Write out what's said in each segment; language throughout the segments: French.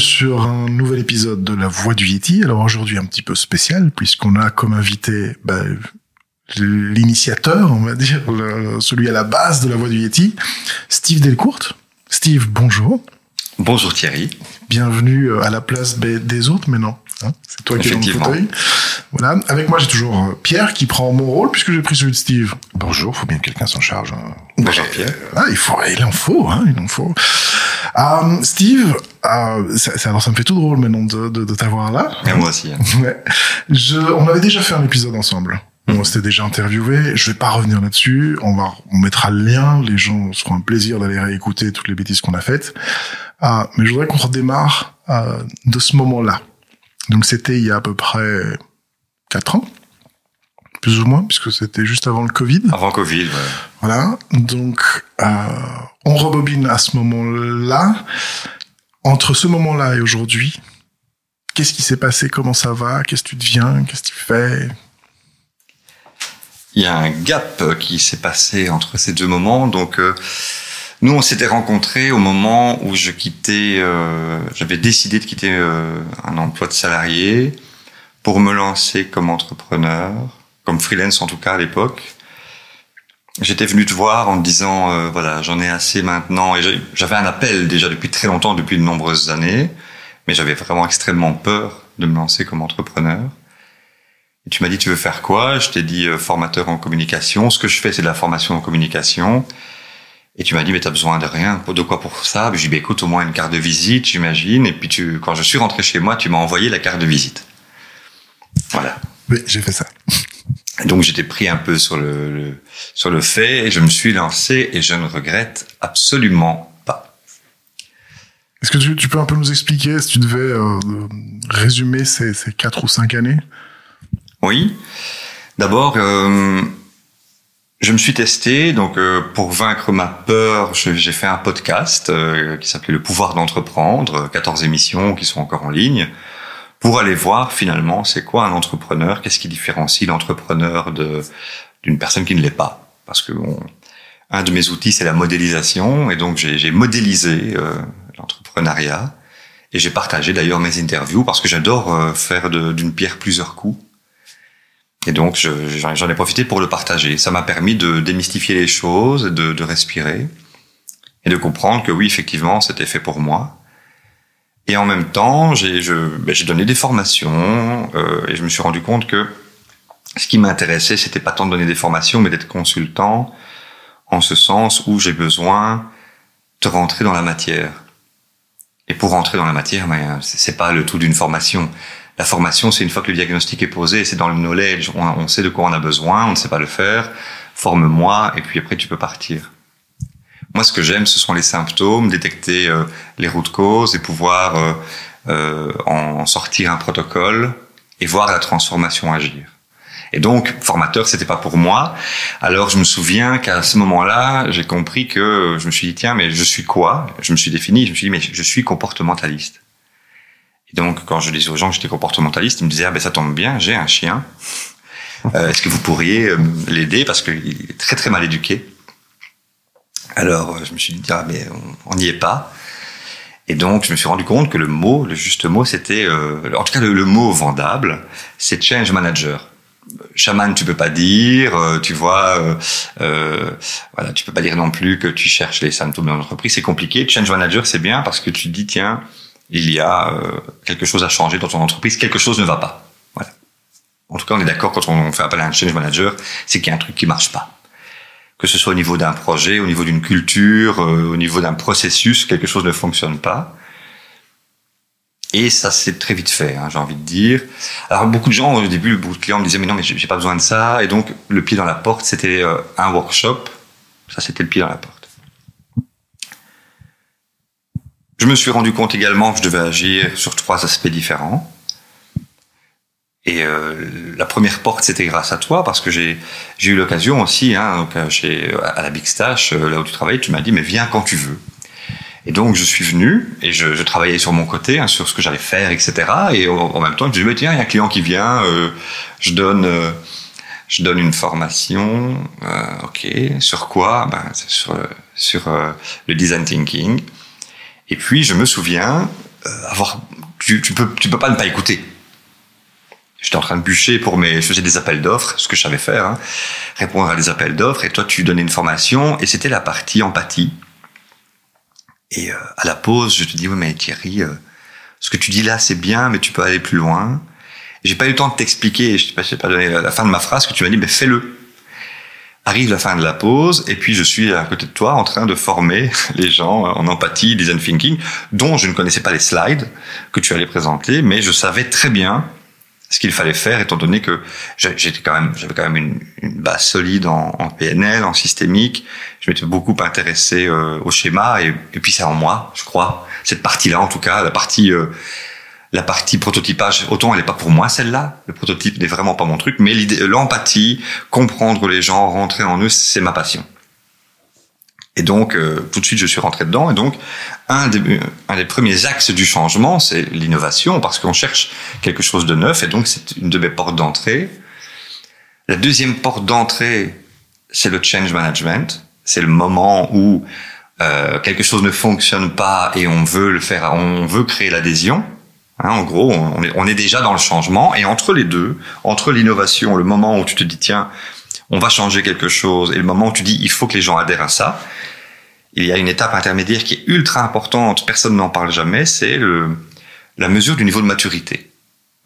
sur un nouvel épisode de La Voix du Yeti. Alors aujourd'hui un petit peu spécial puisqu'on a comme invité bah, l'initiateur, on va dire, celui à la base de La Voix du Yeti, Steve Delcourt. Steve, bonjour. Bonjour Thierry. Bienvenue à la place des autres maintenant. Hein c'est toi qui es dans le fauteuil. Voilà. Avec moi, j'ai toujours euh, Pierre qui prend mon rôle puisque j'ai pris celui de Steve. Bonjour, faut bien que quelqu'un s'en charge. Hein. Bonjour Pierre. Ah, il faut, il en faut, hein, il en faut. Euh, Steve, euh, ça, alors ça me fait tout drôle maintenant de, de, de t'avoir là. Et moi aussi. Hein. Ouais. Je, on avait déjà fait un épisode ensemble. On s'était déjà interviewé. Je vais pas revenir là-dessus. On va, on mettra le lien. Les gens seront un plaisir d'aller réécouter toutes les bêtises qu'on a faites. Euh, mais je voudrais qu'on redémarre euh, de ce moment-là. Donc c'était il y a à peu près quatre ans, plus ou moins, puisque c'était juste avant le Covid. Avant Covid, ouais. Voilà. Donc euh, on rebobine à ce moment-là. Entre ce moment-là et aujourd'hui, qu'est-ce qui s'est passé? Comment ça va? Qu'est-ce que tu deviens? Qu'est-ce que tu fais? Il y a un gap qui s'est passé entre ces deux moments. Donc euh, nous, on s'était rencontrés au moment où je quittais, euh, j'avais décidé de quitter euh, un emploi de salarié pour me lancer comme entrepreneur, comme freelance en tout cas à l'époque. J'étais venu te voir en te disant, euh, voilà, j'en ai assez maintenant. Et j'avais un appel déjà depuis très longtemps, depuis de nombreuses années, mais j'avais vraiment extrêmement peur de me lancer comme entrepreneur. Et tu m'as dit, tu veux faire quoi? Je t'ai dit, formateur en communication. Ce que je fais, c'est de la formation en communication. Et tu m'as dit, mais t'as besoin de rien. De quoi pour ça? J'ai dit, bah, écoute, au moins une carte de visite, j'imagine. Et puis, tu, quand je suis rentré chez moi, tu m'as envoyé la carte de visite. Voilà. Oui, j'ai fait ça. donc, j'étais pris un peu sur le, sur le fait et je me suis lancé et je ne regrette absolument pas. Est-ce que tu, tu, peux un peu nous expliquer si tu devais euh, résumer ces, ces quatre ou cinq années? Oui. D'abord, euh, je me suis testé, donc euh, pour vaincre ma peur, j'ai fait un podcast euh, qui s'appelait Le pouvoir d'entreprendre, 14 émissions qui sont encore en ligne, pour aller voir finalement c'est quoi un entrepreneur, qu'est-ce qui différencie l'entrepreneur d'une personne qui ne l'est pas. Parce que bon, un de mes outils c'est la modélisation, et donc j'ai modélisé euh, l'entrepreneuriat, et j'ai partagé d'ailleurs mes interviews parce que j'adore faire d'une pierre plusieurs coups. Et donc, j'en ai profité pour le partager. Ça m'a permis de démystifier les choses, de, respirer et de comprendre que oui, effectivement, c'était fait pour moi. Et en même temps, j'ai ben, donné des formations euh, et je me suis rendu compte que ce qui m'intéressait, c'était pas tant de donner des formations, mais d'être consultant en ce sens où j'ai besoin de rentrer dans la matière. Et pour rentrer dans la matière, ben, c'est pas le tout d'une formation. La formation, c'est une fois que le diagnostic est posé, c'est dans le knowledge, on, sait de quoi on a besoin, on ne sait pas le faire, forme-moi, et puis après tu peux partir. Moi, ce que j'aime, ce sont les symptômes, détecter euh, les routes causes et pouvoir euh, euh, en sortir un protocole et voir la transformation agir. Et donc, formateur, c'était pas pour moi. Alors, je me souviens qu'à ce moment-là, j'ai compris que je me suis dit, tiens, mais je suis quoi? Je me suis défini, je me suis dit, mais je suis comportementaliste. Et donc, quand je disais aux gens que j'étais comportementaliste, ils me disaient, ah ben ça tombe bien, j'ai un chien. Euh, Est-ce que vous pourriez euh, l'aider? Parce qu'il est très très mal éduqué Alors, euh, je me suis dit, ah mais on n'y est pas. Et donc, je me suis rendu compte que le mot, le juste mot, c'était, euh, en tout cas, le, mot vendable, c'est change manager. Chaman, tu peux pas dire, euh, tu vois, euh, voilà, tu peux pas dire non plus que tu cherches les symptômes de l'entreprise, c'est compliqué. Change manager, c'est bien parce que tu dis, tiens, il y a euh, quelque chose à changer dans ton entreprise, quelque chose ne va pas. Voilà. En tout cas, on est d'accord quand on fait appel à un change manager, c'est qu'il y a un truc qui marche pas. Que ce soit au niveau d'un projet, au niveau d'une culture, euh, au niveau d'un processus, quelque chose ne fonctionne pas. Et ça s'est très vite fait, hein, j'ai envie de dire. Alors beaucoup de gens au début, beaucoup de clients me disaient mais non mais j'ai pas besoin de ça. Et donc le pied dans la porte, c'était euh, un workshop. Ça c'était le pied dans la porte. Je me suis rendu compte également que je devais agir sur trois aspects différents. Et euh, la première porte, c'était grâce à toi, parce que j'ai eu l'occasion aussi, hein, donc, euh, chez, à la Big Stash, euh, là où tu travailles, tu m'as dit, mais viens quand tu veux. Et donc, je suis venu, et je, je travaillais sur mon côté, hein, sur ce que j'allais faire, etc. Et en, même temps, je me dis, tiens, il y a un client qui vient, euh, je donne... je donne une formation, ok, sur quoi? Ben, Sur, sur le design thinking. Et puis, je me souviens euh, avoir, tu, tu peux, tu peux pas ne pas écouter. J'étais en train de bûcher pour mes, je faisais des appels d'offres, ce que je savais faire, hein, répondre à des appels d'offres. Et toi, tu donnais une formation, et c'était la partie empathie. Et euh, à la pause, je te dis, oui, mais Thierry, euh, ce que tu dis là, c'est bien, mais tu peux aller plus loin. J'ai pas eu le temps de t'expliquer, je sais pas, pas donné la fin de ma phrase, que tu m'as dit, mais fais-le. Arrive la fin de la pause, et puis je suis à côté de toi en train de former les gens en empathie, design thinking, dont je ne connaissais pas les slides que tu allais présenter, mais je savais très bien ce qu'il fallait faire, étant donné que j'étais quand même, j'avais quand même une, base solide en, en, PNL, en systémique. Je m'étais beaucoup intéressé euh, au schéma, et, et puis c'est en moi, je crois. Cette partie-là, en tout cas, la partie, euh, la partie prototypage. Autant elle n'est pas pour moi celle-là. Le prototype n'est vraiment pas mon truc, mais l'empathie, comprendre les gens, rentrer en eux, c'est ma passion. Et donc, euh, tout de suite, je suis rentré dedans. Et donc, un des, un des premiers axes du changement, c'est l'innovation, parce qu'on cherche quelque chose de neuf. Et donc, c'est une de mes portes d'entrée. La deuxième porte d'entrée, c'est le change management. C'est le moment où euh, quelque chose ne fonctionne pas et on veut le faire, on veut créer l'adhésion. Hein, en gros, on est, on est déjà dans le changement. Et entre les deux, entre l'innovation, le moment où tu te dis, tiens, on va changer quelque chose, et le moment où tu dis, il faut que les gens adhèrent à ça, il y a une étape intermédiaire qui est ultra importante, personne n'en parle jamais, c'est la mesure du niveau de maturité.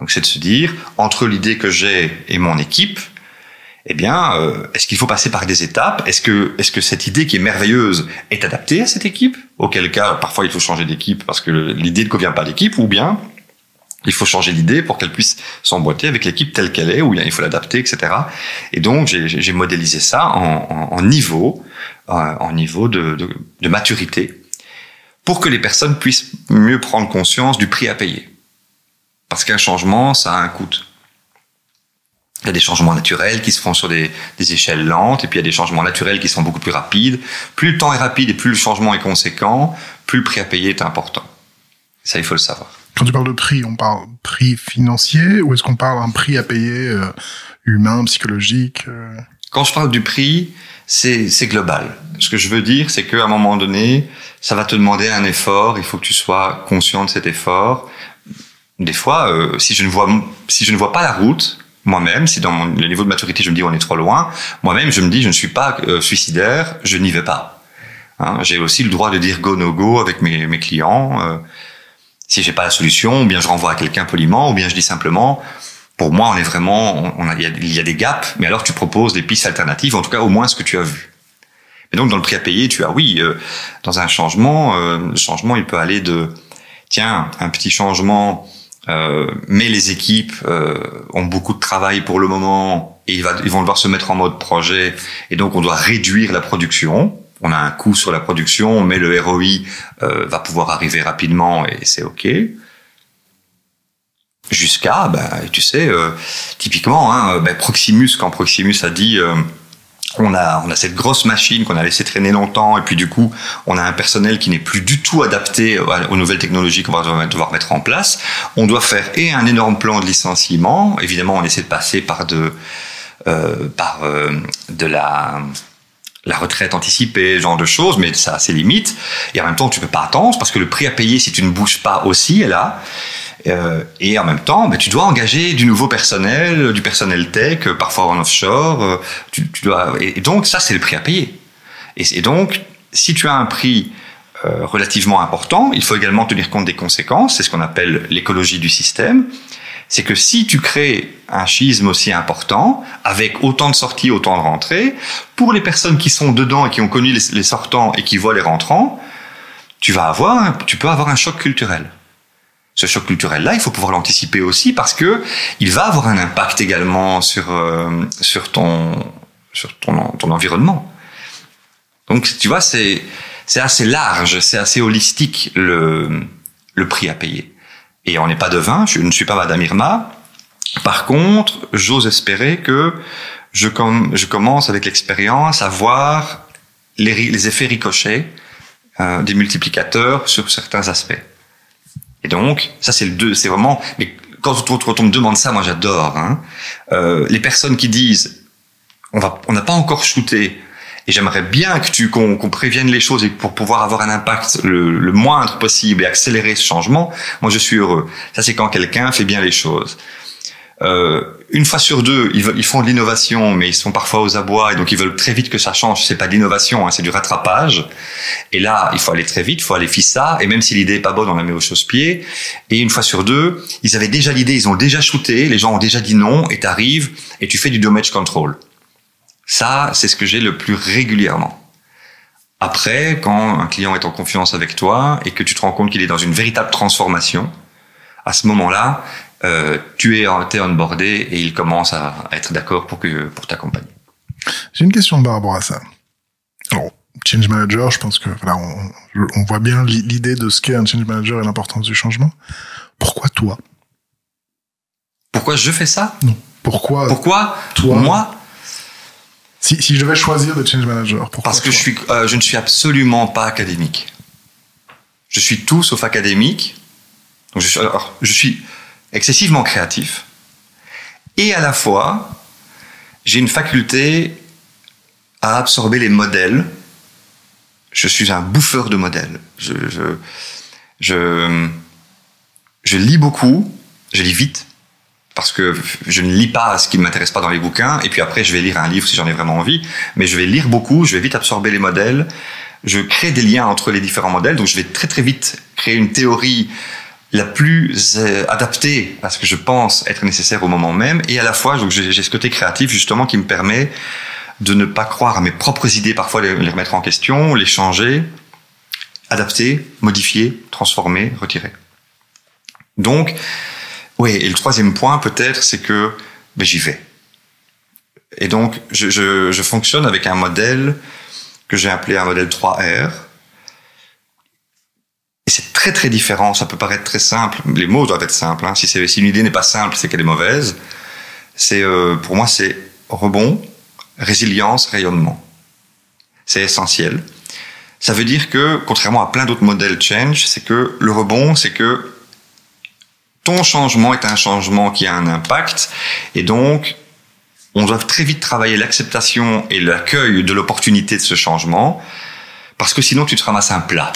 Donc c'est de se dire, entre l'idée que j'ai et mon équipe, eh bien, euh, est-ce qu'il faut passer par des étapes? Est-ce que, est-ce que cette idée qui est merveilleuse est adaptée à cette équipe? Auquel cas, parfois, il faut changer d'équipe parce que l'idée ne convient pas à l'équipe, ou bien il faut changer l'idée pour qu'elle puisse s'emboîter avec l'équipe telle qu'elle est, bien il faut l'adapter, etc. Et donc, j'ai modélisé ça en, en, en niveau, en niveau de, de, de maturité, pour que les personnes puissent mieux prendre conscience du prix à payer. Parce qu'un changement, ça a un coût. Il y a des changements naturels qui se font sur des, des, échelles lentes, et puis il y a des changements naturels qui sont beaucoup plus rapides. Plus le temps est rapide et plus le changement est conséquent, plus le prix à payer est important. Ça, il faut le savoir. Quand tu parles de prix, on parle prix financier ou est-ce qu'on parle d'un prix à payer euh, humain, psychologique euh... Quand je parle du prix, c'est global. Ce que je veux dire, c'est qu'à un moment donné, ça va te demander un effort. Il faut que tu sois conscient de cet effort. Des fois, euh, si je ne vois si je ne vois pas la route, moi-même, si dans mon, le niveau de maturité je me dis on est trop loin, moi-même je me dis je ne suis pas suicidaire, je n'y vais pas. Hein, J'ai aussi le droit de dire go no go avec mes, mes clients. Si j'ai pas la solution, ou bien je renvoie à quelqu'un poliment, ou bien je dis simplement, pour moi, on est vraiment, il, y a, des gaps, mais alors tu proposes des pistes alternatives, en tout cas au moins ce que tu as vu. Et donc dans le prix à payer, tu as oui, euh, dans un changement, euh, le changement il peut aller de, tiens, un petit changement, euh, mais les équipes euh, ont beaucoup de travail pour le moment et ils vont devoir se mettre en mode projet, et donc on doit réduire la production on a un coût sur la production, mais le ROI euh, va pouvoir arriver rapidement et c'est OK. Jusqu'à, ben, tu sais, euh, typiquement, hein, ben Proximus, quand Proximus a dit, euh, on a, cette grosse machine qu'on a laissé traîner longtemps, et puis du coup, on a un personnel qui n'est plus du tout adapté aux nouvelles technologies qu'on va devoir mettre en place. On doit faire et un énorme plan de licenciement. Évidemment, on essaie de passer par de, euh, par euh, de la la retraite anticipée, genre de choses, mais ça a ses limites. Et en même temps, tu peux pas attendre parce que le prix à payer si tu ne bouges pas aussi est là. Euh, et en même temps, ben, tu dois engager du nouveau personnel, du personnel tech, parfois en offshore. Euh, tu, dois, et, donc ça, c'est le prix à payer. Et, et, donc, si tu as un prix euh, relativement important, il faut également tenir compte des conséquences. C'est ce qu'on appelle l'écologie du système c'est que si tu crées un schisme aussi important, avec autant de sorties, autant de rentrées, pour les personnes qui sont dedans et qui ont connu les, sortants et qui voient les rentrants, tu vas avoir, tu peux avoir un choc culturel. Ce choc culturel-là, il faut pouvoir l'anticiper aussi parce que il va avoir un impact également sur euh, sur ton sur ton ton environnement. Donc tu vois, c'est c'est assez large, c'est assez holistique le le prix à payer. Et on n'est pas devin, je ne suis pas Madame Irma. Par contre, j'ose espérer que je, com je commence avec l'expérience à voir les, effets ricochets euh, des multiplicateurs sur certains aspects. Et donc, ça c'est le deux, c'est vraiment. Mais quand, on me demande ça, moi j'adore. Hein, euh, les personnes qui disent on va, on n'a pas encore shooté Et j'aimerais bien que tu qu'on prévienne les choses et pour pouvoir avoir un impact le, le, moindre possible et accélérer ce changement. Moi, je suis heureux. Ça, c'est quand quelqu'un fait bien les choses. Euh, une fois sur deux, ils, ils font de l'innovation, mais ils sont parfois aux abois et donc ils veulent très vite que ça change. C'est pas de l'innovation, hein, c'est du rattrapage. Et là, il faut aller très vite, il faut aller ça. Et même si l'idée est pas bonne, on la met au chausse-pied. Et une fois sur deux, ils avaient déjà l'idée, ils ont déjà shooté, les gens ont déjà dit non, et t'arrives et tu fais du damage control. Ça, c'est ce que j'ai le plus régulièrement. Après, quand un client est en confiance avec toi et que tu te rends compte qu'il est dans une véritable transformation, à ce moment-là, euh, tu es, es onboardé et il commence à, être d'accord pour que pour t'accompagner. J'ai une question par rapport à ça. Alors, change manager, je pense que voilà, on, on voit bien l'idée de ce qu'est un change manager et l'importance du changement. Pourquoi toi? Pourquoi je fais ça? Non. Pourquoi Pourquoi toi? Moi? Si, si je devais choisir de change manager, pourquoi Parce que je suis, euh, je ne suis absolument pas académique. Je suis tout sauf académique. Donc je suis, alors, je suis excessivement créatif. Et à la fois, j'ai une faculté à absorber les modèles. Je suis un bouffeur de modèles. Je, je, je, je lis beaucoup, je lis vite, parce que je ne lis pas ce qui ne m'intéresse pas dans les bouquins, et puis après je vais lire un livre si j'en ai vraiment envie, mais je vais lire beaucoup, je vais vite absorber les modèles, je crée des liens entre les différents modèles, donc je vais très très vite créer une théorie la plus euh, adaptée à ce que je pense être nécessaire au moment même, et à la fois, j'ai ce côté créatif justement qui me permet de ne pas croire à mes propres idées, parfois les, les remettre en question, les changer, adapter, modifier, transformer, retirer. Donc, oui, et le troisième point peut-être, c'est que ben, j'y vais. Et donc, je, fonctionne avec un modèle que j'ai appelé un modèle 3R, et c'est très très différent. Ça peut paraître très simple. Les mots doivent être simples. Hein. Si, si une idée n'est pas simple, c'est qu'elle est mauvaise. C'est euh, pour moi c'est rebond, résilience, rayonnement. C'est essentiel. Ça veut dire que, contrairement à plein d'autres modèles change, c'est que le rebond, c'est que ton changement est un changement qui a un impact, et donc on doit très vite travailler l'acceptation et l'accueil de l'opportunité de ce changement, parce que sinon tu te ramasses un plat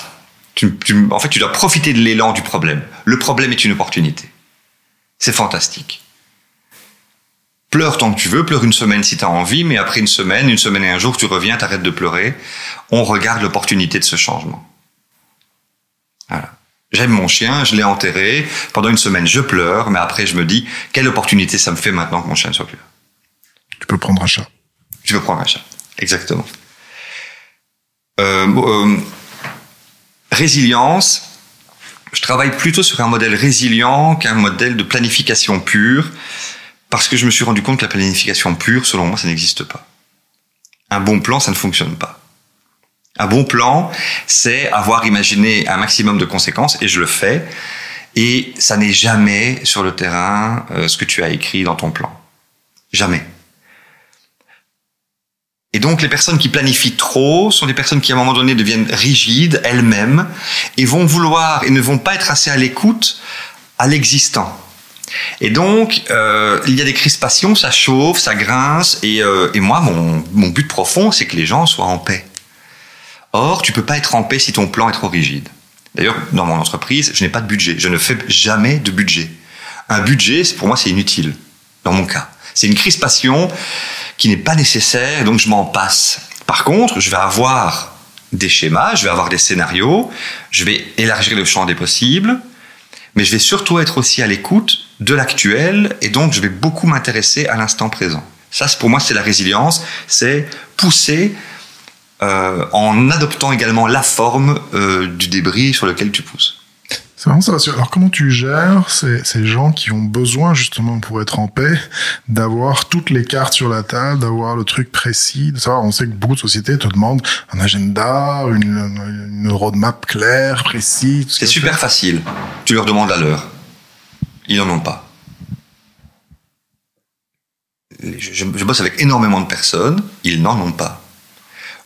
en fait, tu dois profiter de l'élan du problème. Le problème est une opportunité. C'est fantastique. Pleure tant que tu veux, pleure une semaine si tu as envie, mais après une semaine, une semaine et un jour, tu reviens, t'arrêtes de pleurer. On regarde l'opportunité de ce changement. Voilà. J'aime mon chien, je l'ai enterré. Pendant une semaine, je pleure, mais après, je me dis, quelle opportunité ça me fait maintenant que mon chien ne soit plus là. Tu peux prendre un chat. Tu peux prendre un chat. Exactement. Euh, euh, Résilience, je travaille plutôt sur un modèle résilient qu'un modèle de planification pure, parce que je me suis rendu compte que la planification pure, selon moi, ça n'existe pas. Un bon plan, ça ne fonctionne pas. Un bon plan, c'est avoir imaginé un maximum de conséquences, et je le fais, et ça n'est jamais sur le terrain euh, ce que tu as écrit dans ton plan. Jamais. Et donc les personnes qui planifient trop sont des personnes qui à un moment donné deviennent rigides elles-mêmes et vont vouloir et ne vont pas être assez à l'écoute à l'existant. Et donc euh, il y a des crispations, ça chauffe, ça grince et, euh, moi mon but profond c'est que les gens soient en paix. Or tu peux pas être en paix si ton plan est trop rigide. D'ailleurs dans mon entreprise je n'ai pas de budget, je ne fais jamais de budget. Un budget pour moi c'est inutile dans mon cas. C'est une crispation qui n'est pas nécessaire, donc je m'en passe. Par contre, je vais avoir des schémas, je vais avoir des scénarios, je vais élargir le champ des possibles, mais je vais surtout être aussi à l'écoute de l'actuel, et donc je vais beaucoup m'intéresser à l'instant présent. Ça, pour moi, c'est la résilience, c'est pousser euh, en adoptant également la forme euh, du débris sur lequel tu pousses. C'est vraiment ça. Alors comment tu gères ces, ces, gens qui ont besoin justement pour être en paix d'avoir toutes les cartes sur la table, d'avoir le truc précis, de savoir. On sait que beaucoup de sociétés te demandent un agenda, une, une roadmap claire, précise. C'est super facile. Tu leur demandes à l'heure. Ils n'en ont pas. Je, je bosse avec énormément de personnes. Ils n'en ont pas.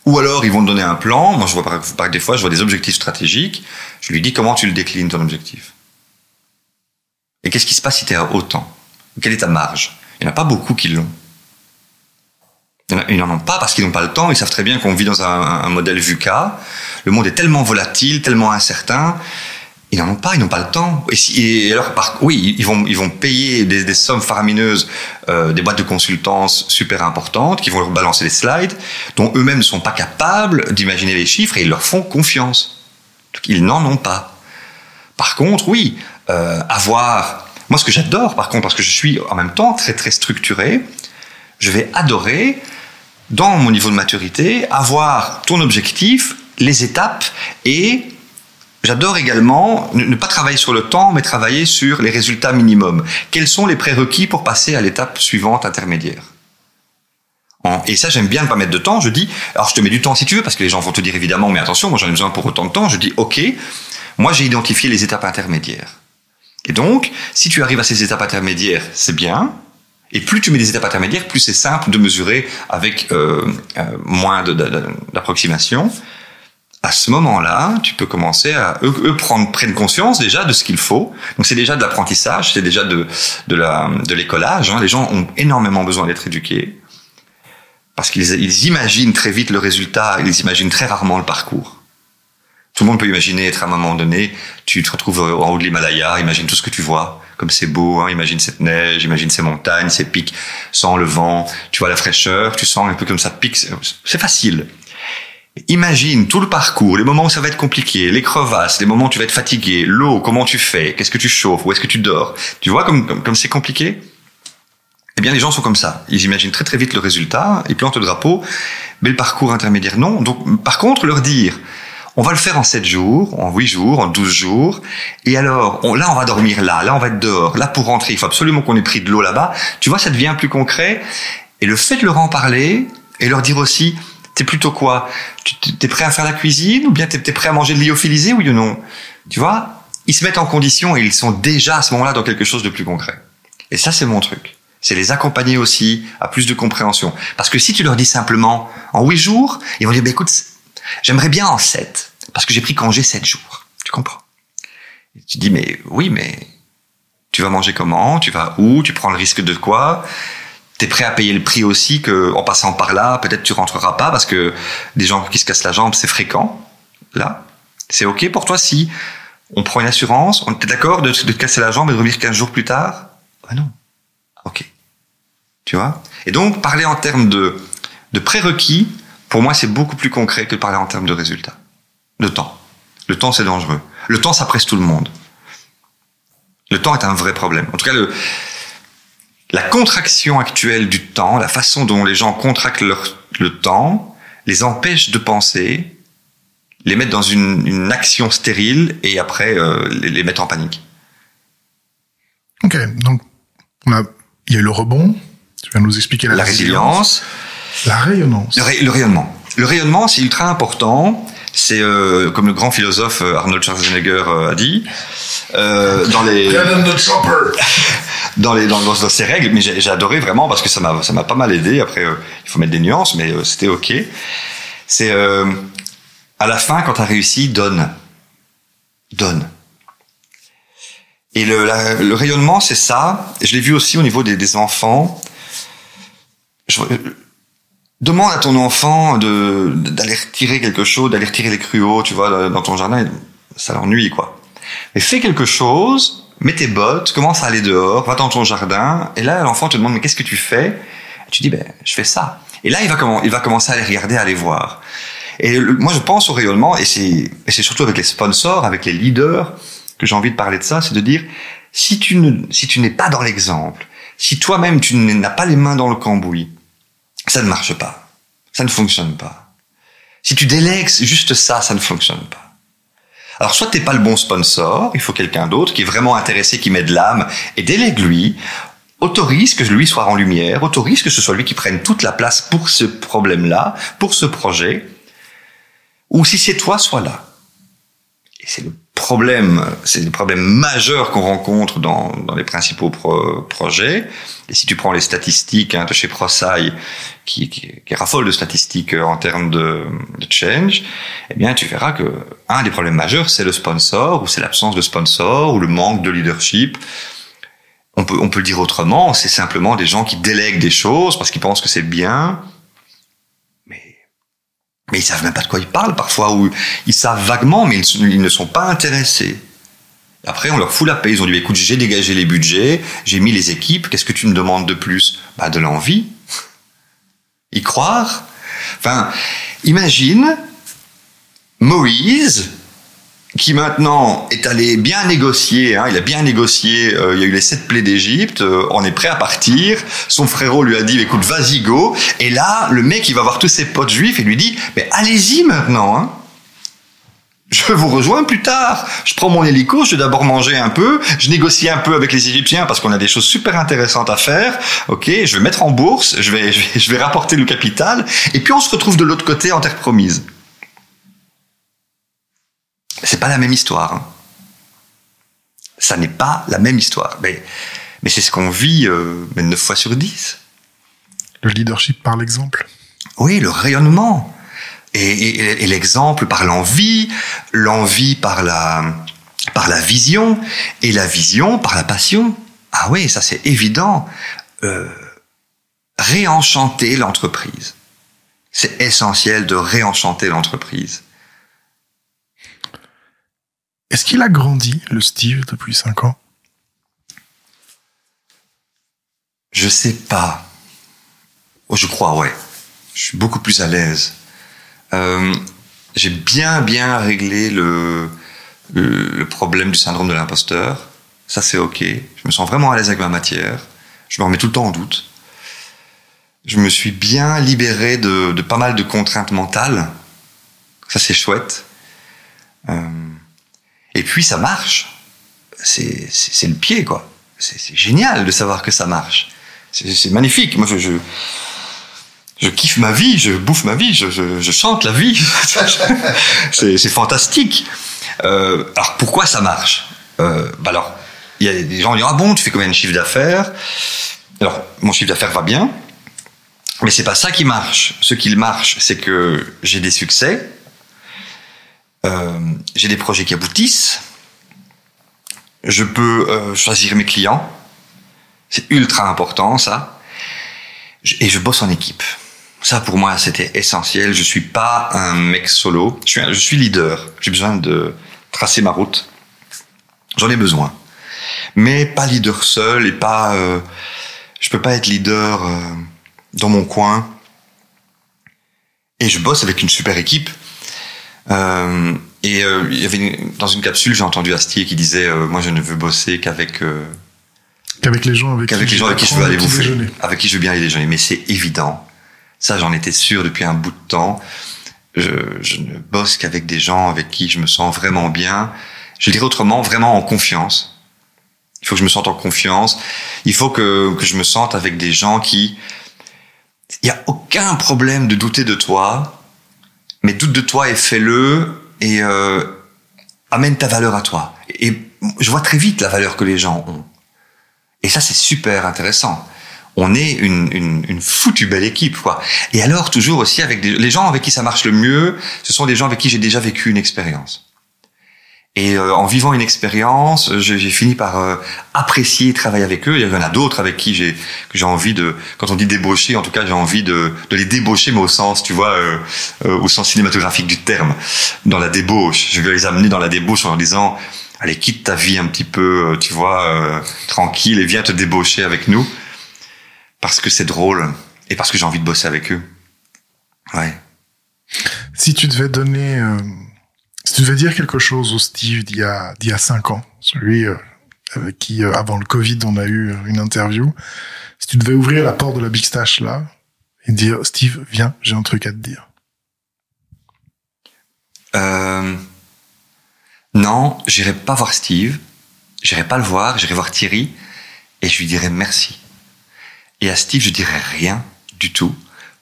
Ou alors, ils vont te donner un plan. Moi, je vois par, des fois, je vois des objectifs stratégiques. Je lui dis comment tu le déclines, ton objectif? Et qu'est-ce qui se passe si tu es à autant Quelle est ta marge? Il n'y en a pas beaucoup qui l'ont. Ils n'en ont pas parce qu'ils n'ont pas le temps. Ils savent très bien qu'on vit dans un, un modèle VUCA. Le monde est tellement volatile, tellement incertain ils n'en ont pas, ils n'ont pas le temps. Et, alors, oui, ils vont, ils vont payer des, sommes faramineuses, euh, des boîtes de consultance super importantes, qui vont leur balancer des slides, dont eux-mêmes ne sont pas capables d'imaginer les chiffres et ils leur font confiance. Ils n'en ont pas. Par contre, oui, euh, avoir. Moi, ce que j'adore, par contre, parce que je suis en même temps très très structuré, je vais adorer, dans mon niveau de maturité, avoir ton objectif, les étapes et J'adore également ne pas travailler sur le temps, mais travailler sur les résultats minimums. Quels sont les prérequis pour passer à l'étape suivante intermédiaire? Et ça, j'aime bien ne pas mettre de temps. Je dis, alors je te mets du temps si tu veux, parce que les gens vont te dire évidemment, mais attention, moi j'en ai besoin pour autant de temps. Je dis, ok, moi j'ai identifié les étapes intermédiaires. Et donc, si tu arrives à ces étapes intermédiaires, c'est bien. Et plus tu mets des étapes intermédiaires, plus c'est simple de mesurer avec euh, euh, moins d'approximation à ce moment-là, tu peux commencer à eux, prendre prennent conscience déjà de ce qu'il faut. Donc c'est déjà de l'apprentissage, c'est déjà de de la de l'écolage. Hein. Les gens ont énormément besoin d'être éduqués parce qu'ils ils imaginent très vite le résultat, ils imaginent très rarement le parcours. Tout le monde peut imaginer être à un moment donné, tu te retrouves en haut de l'Himalaya, imagine tout ce que tu vois, comme c'est beau, hein, imagine cette neige, imagine ces montagnes, ces pics, sans le vent, tu vois la fraîcheur, tu sens un peu comme ça pique, c'est facile. Imagine tout le parcours, les moments où ça va être compliqué, les crevasses, les moments où tu vas être fatigué, l'eau, comment tu fais, qu'est-ce que tu chauffes, où est-ce que tu dors. Tu vois comme comme c'est compliqué? Eh bien, les gens sont comme ça. Ils imaginent très très vite le résultat, ils plantent le drapeau, mais le parcours intermédiaire non. Donc, par contre, leur dire, on va le faire en 7 jours, en 8 jours, en 12 jours, et alors, là, on va dormir là, là, on va être dehors, là, pour rentrer, il faut absolument qu'on ait pris de l'eau là-bas. Tu vois, ça devient plus concret. Et le fait de leur en parler, et leur dire aussi, T'es plutôt quoi? T'es prêt à faire la cuisine ou bien t'es es prêt à manger de lyophilisé ou non? Tu vois Ils se mettent en condition et ils sont déjà à ce moment-là dans quelque chose de plus concret. Et ça, c'est mon truc. C'est les accompagner aussi à plus de compréhension. Parce que si tu leur dis simplement en huit jours, ils vont dire, bah, écoute, j'aimerais bien en sept. Parce que j'ai pris congé sept jours. Tu comprends? Tu dis, mais oui, mais tu vas manger comment? Tu vas où? Tu prends le risque de quoi? Prêt à payer le prix aussi que en passant par là, peut-être tu rentreras pas parce que des gens qui se cassent la jambe, c'est fréquent. Là, c'est ok pour toi si on prend une assurance, on est d'accord de, de te casser la jambe et de revenir 15 jours plus tard? Ah non. Ok. Tu vois? Et donc, parler en termes de, de prérequis, pour moi, c'est beaucoup plus concret que de parler en termes de résultats. De temps. Le temps, c'est dangereux. Le temps, ça presse tout le monde. Le temps est un vrai problème. En tout cas, le, la contraction actuelle du temps, la façon dont les gens contractent leur, le temps, les empêche de penser, les mettre dans une, une action stérile et après euh, les, les, mettre en panique. Ok, donc on a, il y a le rebond. Tu vas nous expliquer la, la résilience, résilience, la rayonnance, le, le rayonnement. Le rayonnement, c'est ultra important. C'est euh, comme le grand philosophe euh, Arnold Schwarzenegger a dit euh, dans les dans les dans, dans, ces règles. Mais j'ai adoré vraiment parce que ça m'a ça m'a pas mal aidé. Après, euh, il faut mettre des nuances, mais euh, c'était ok. C'est à la fin quand tu as réussi, donne, donne. Et le, le rayonnement, c'est ça. Je l'ai vu aussi au niveau des, des enfants. Je, demande à ton enfant de d'aller retirer quelque chose, d'aller retirer les cruaux, tu vois, dans ton jardin, ça l'ennuie quoi. Mais fais quelque chose, mets tes bottes, commence à aller dehors, va dans ton jardin, et là l'enfant te demande mais qu'est-ce que tu fais? Tu dis ben je fais ça. Et là il va comment il va commencer à aller regarder, à aller voir. Et moi je pense au rayonnement et c'est surtout avec les sponsors, avec les leaders que j'ai envie de parler de ça, c'est de dire si tu si n'es pas dans l'exemple, si toi-même tu n'as pas les mains dans le cambouis, ça ne marche pas. Ça ne fonctionne pas. Si tu délègues juste ça, ça ne fonctionne pas. Alors soit t'es pas le bon sponsor, il faut quelqu'un d'autre qui est vraiment intéressé, qui met de l'âme, et délègue lui, autorise que lui soit en lumière, autorise que ce soit lui qui prenne toute la place pour ce problème-là, pour ce projet, ou si c'est toi, sois là. Et c'est le problème, c'est le problème majeur qu'on rencontre dans, dans les principaux pro projets. Et si tu prends les statistiques hein, de chez ProSci, qui, qui, qui raffole de statistiques en termes de, de change, eh bien, tu verras que un des problèmes majeurs, c'est le sponsor, ou c'est l'absence de sponsor, ou le manque de leadership. On peut, on peut le dire autrement, c'est simplement des gens qui délèguent des choses parce qu'ils pensent que c'est bien, mais ils savent même pas de quoi ils parlent parfois, ou ils savent vaguement, mais ils, ne sont pas intéressés. Après, on leur fout la paix. Ils ont dit, écoute, j'ai dégagé les budgets, j'ai mis les équipes, qu'est-ce que tu me demandes de plus? Bah, de l'envie. Y croire? Enfin, imagine Moïse, qui maintenant est allé bien négocier, hein, il a bien négocié, euh, il y a eu les sept plaies d'Égypte, euh, on est prêt à partir, son frérot lui a dit, écoute, vas-y, go, et là, le mec, il va voir tous ses potes juifs et lui dit, mais allez-y maintenant, hein. Je vous rejoins plus tard. Je prends mon hélico, je vais d'abord manger un peu, je négocie un peu avec les Égyptiens parce qu'on a des choses super intéressantes à faire. Ok, je vais mettre en bourse, je vais, je vais, je vais rapporter le capital, et puis on se retrouve de l'autre côté en terre promise. C'est pas la même histoire. Hein. Ça n'est pas la même histoire. Mais, mais c'est ce qu'on vit euh, 9 fois sur 10. Le leadership par l'exemple. Oui, le rayonnement. Et, l'exemple par l'envie, l'envie par la, par la vision, et la vision par la passion. Ah oui, ça c'est évident. Euh, réenchanter l'entreprise. C'est essentiel de réenchanter l'entreprise. Est-ce qu'il a grandi, le Steve, depuis 5 ans? Je sais pas. Oh, je crois, ouais. Je suis beaucoup plus à l'aise. Euh, j'ai bien, bien réglé le, problème du syndrome de l'imposteur. Ça, c'est OK. Je me sens vraiment à l'aise avec ma matière. Je me remets tout le temps en doute. Je me suis bien libéré de, de pas mal de contraintes mentales. Ça, c'est chouette. Euh, et puis ça marche. C'est le pied, quoi. C'est génial de savoir que ça marche. C'est magnifique. Moi, je, kiffe ma vie, je bouffe ma vie, je, je, chante la vie. c'est fantastique. Euh, alors pourquoi ça marche? Euh, bah Alors, il y a des gens qui disent ah bon, tu fais combien de chiffre d'affaires? Alors mon chiffre d'affaires va bien, mais c'est pas ça qui marche. Ce qui marche, c'est que j'ai des succès, euh, j'ai des projets qui aboutissent. Je peux euh, choisir mes clients. C'est ultra important, ça. Et je bosse en équipe. Ça, pour moi, c'était essentiel. Je suis pas un mec solo. Je suis, je suis leader. J'ai besoin de tracer ma route. J'en ai besoin. Mais pas leader seul et pas... Euh, je peux pas être leader euh, dans mon coin. Et je bosse avec une super équipe. Euh, et euh, il y avait dans une capsule, j'ai entendu Astier qui disait euh, Moi, je ne veux bosser qu'avec. Euh, qu'avec les gens avec qui, les gens avec qui je veux aller bouffer. Avec qui je veux bien aller déjeuner. Mais c'est évident. Ça, j'en étais sûr depuis un bout de temps. Je, je ne bosse qu'avec des gens avec qui je me sens vraiment bien. Je dirais autrement, vraiment en confiance. Il faut que je me sente en confiance. Il faut que, que je me sente avec des gens qui. Il n'y a aucun problème de douter de toi mais doute de toi et fais-le et euh, amène ta valeur à toi. Et je vois très vite la valeur que les gens ont. Et ça, c'est super intéressant. On est une, une, une, foutue belle équipe, quoi. Et alors, toujours aussi avec des, les gens avec qui ça marche le mieux, ce sont des gens avec qui j'ai déjà vécu une expérience. Et euh, en vivant une expérience, j'ai fini par euh, apprécier travailler avec eux. Il y en a d'autres avec qui j'ai j'ai envie de, quand on dit débaucher, en tout cas j'ai envie de, de les débaucher, mais au sens, tu vois, euh, au sens cinématographique du terme, dans la débauche. Je vais les amener dans la débauche en leur disant, allez quitte ta vie un petit peu, tu vois, tranquille et viens te débaucher avec nous, parce que c'est drôle et parce que j'ai envie de bosser avec eux. Ouais. Si tu devais donner si tu devais dire quelque chose au Steve d'il y a, d'il y a cinq ans, celui euh, avec qui, euh, avant le Covid, on a eu une interview, si tu devais ouvrir la porte de la Big Stash là, et dire, Steve, viens, j'ai un truc à te dire. Euh, non, j'irai pas voir Steve, j'irai pas le voir, j'irai voir Thierry, et je lui dirai merci. Et à Steve, je dirai rien du tout,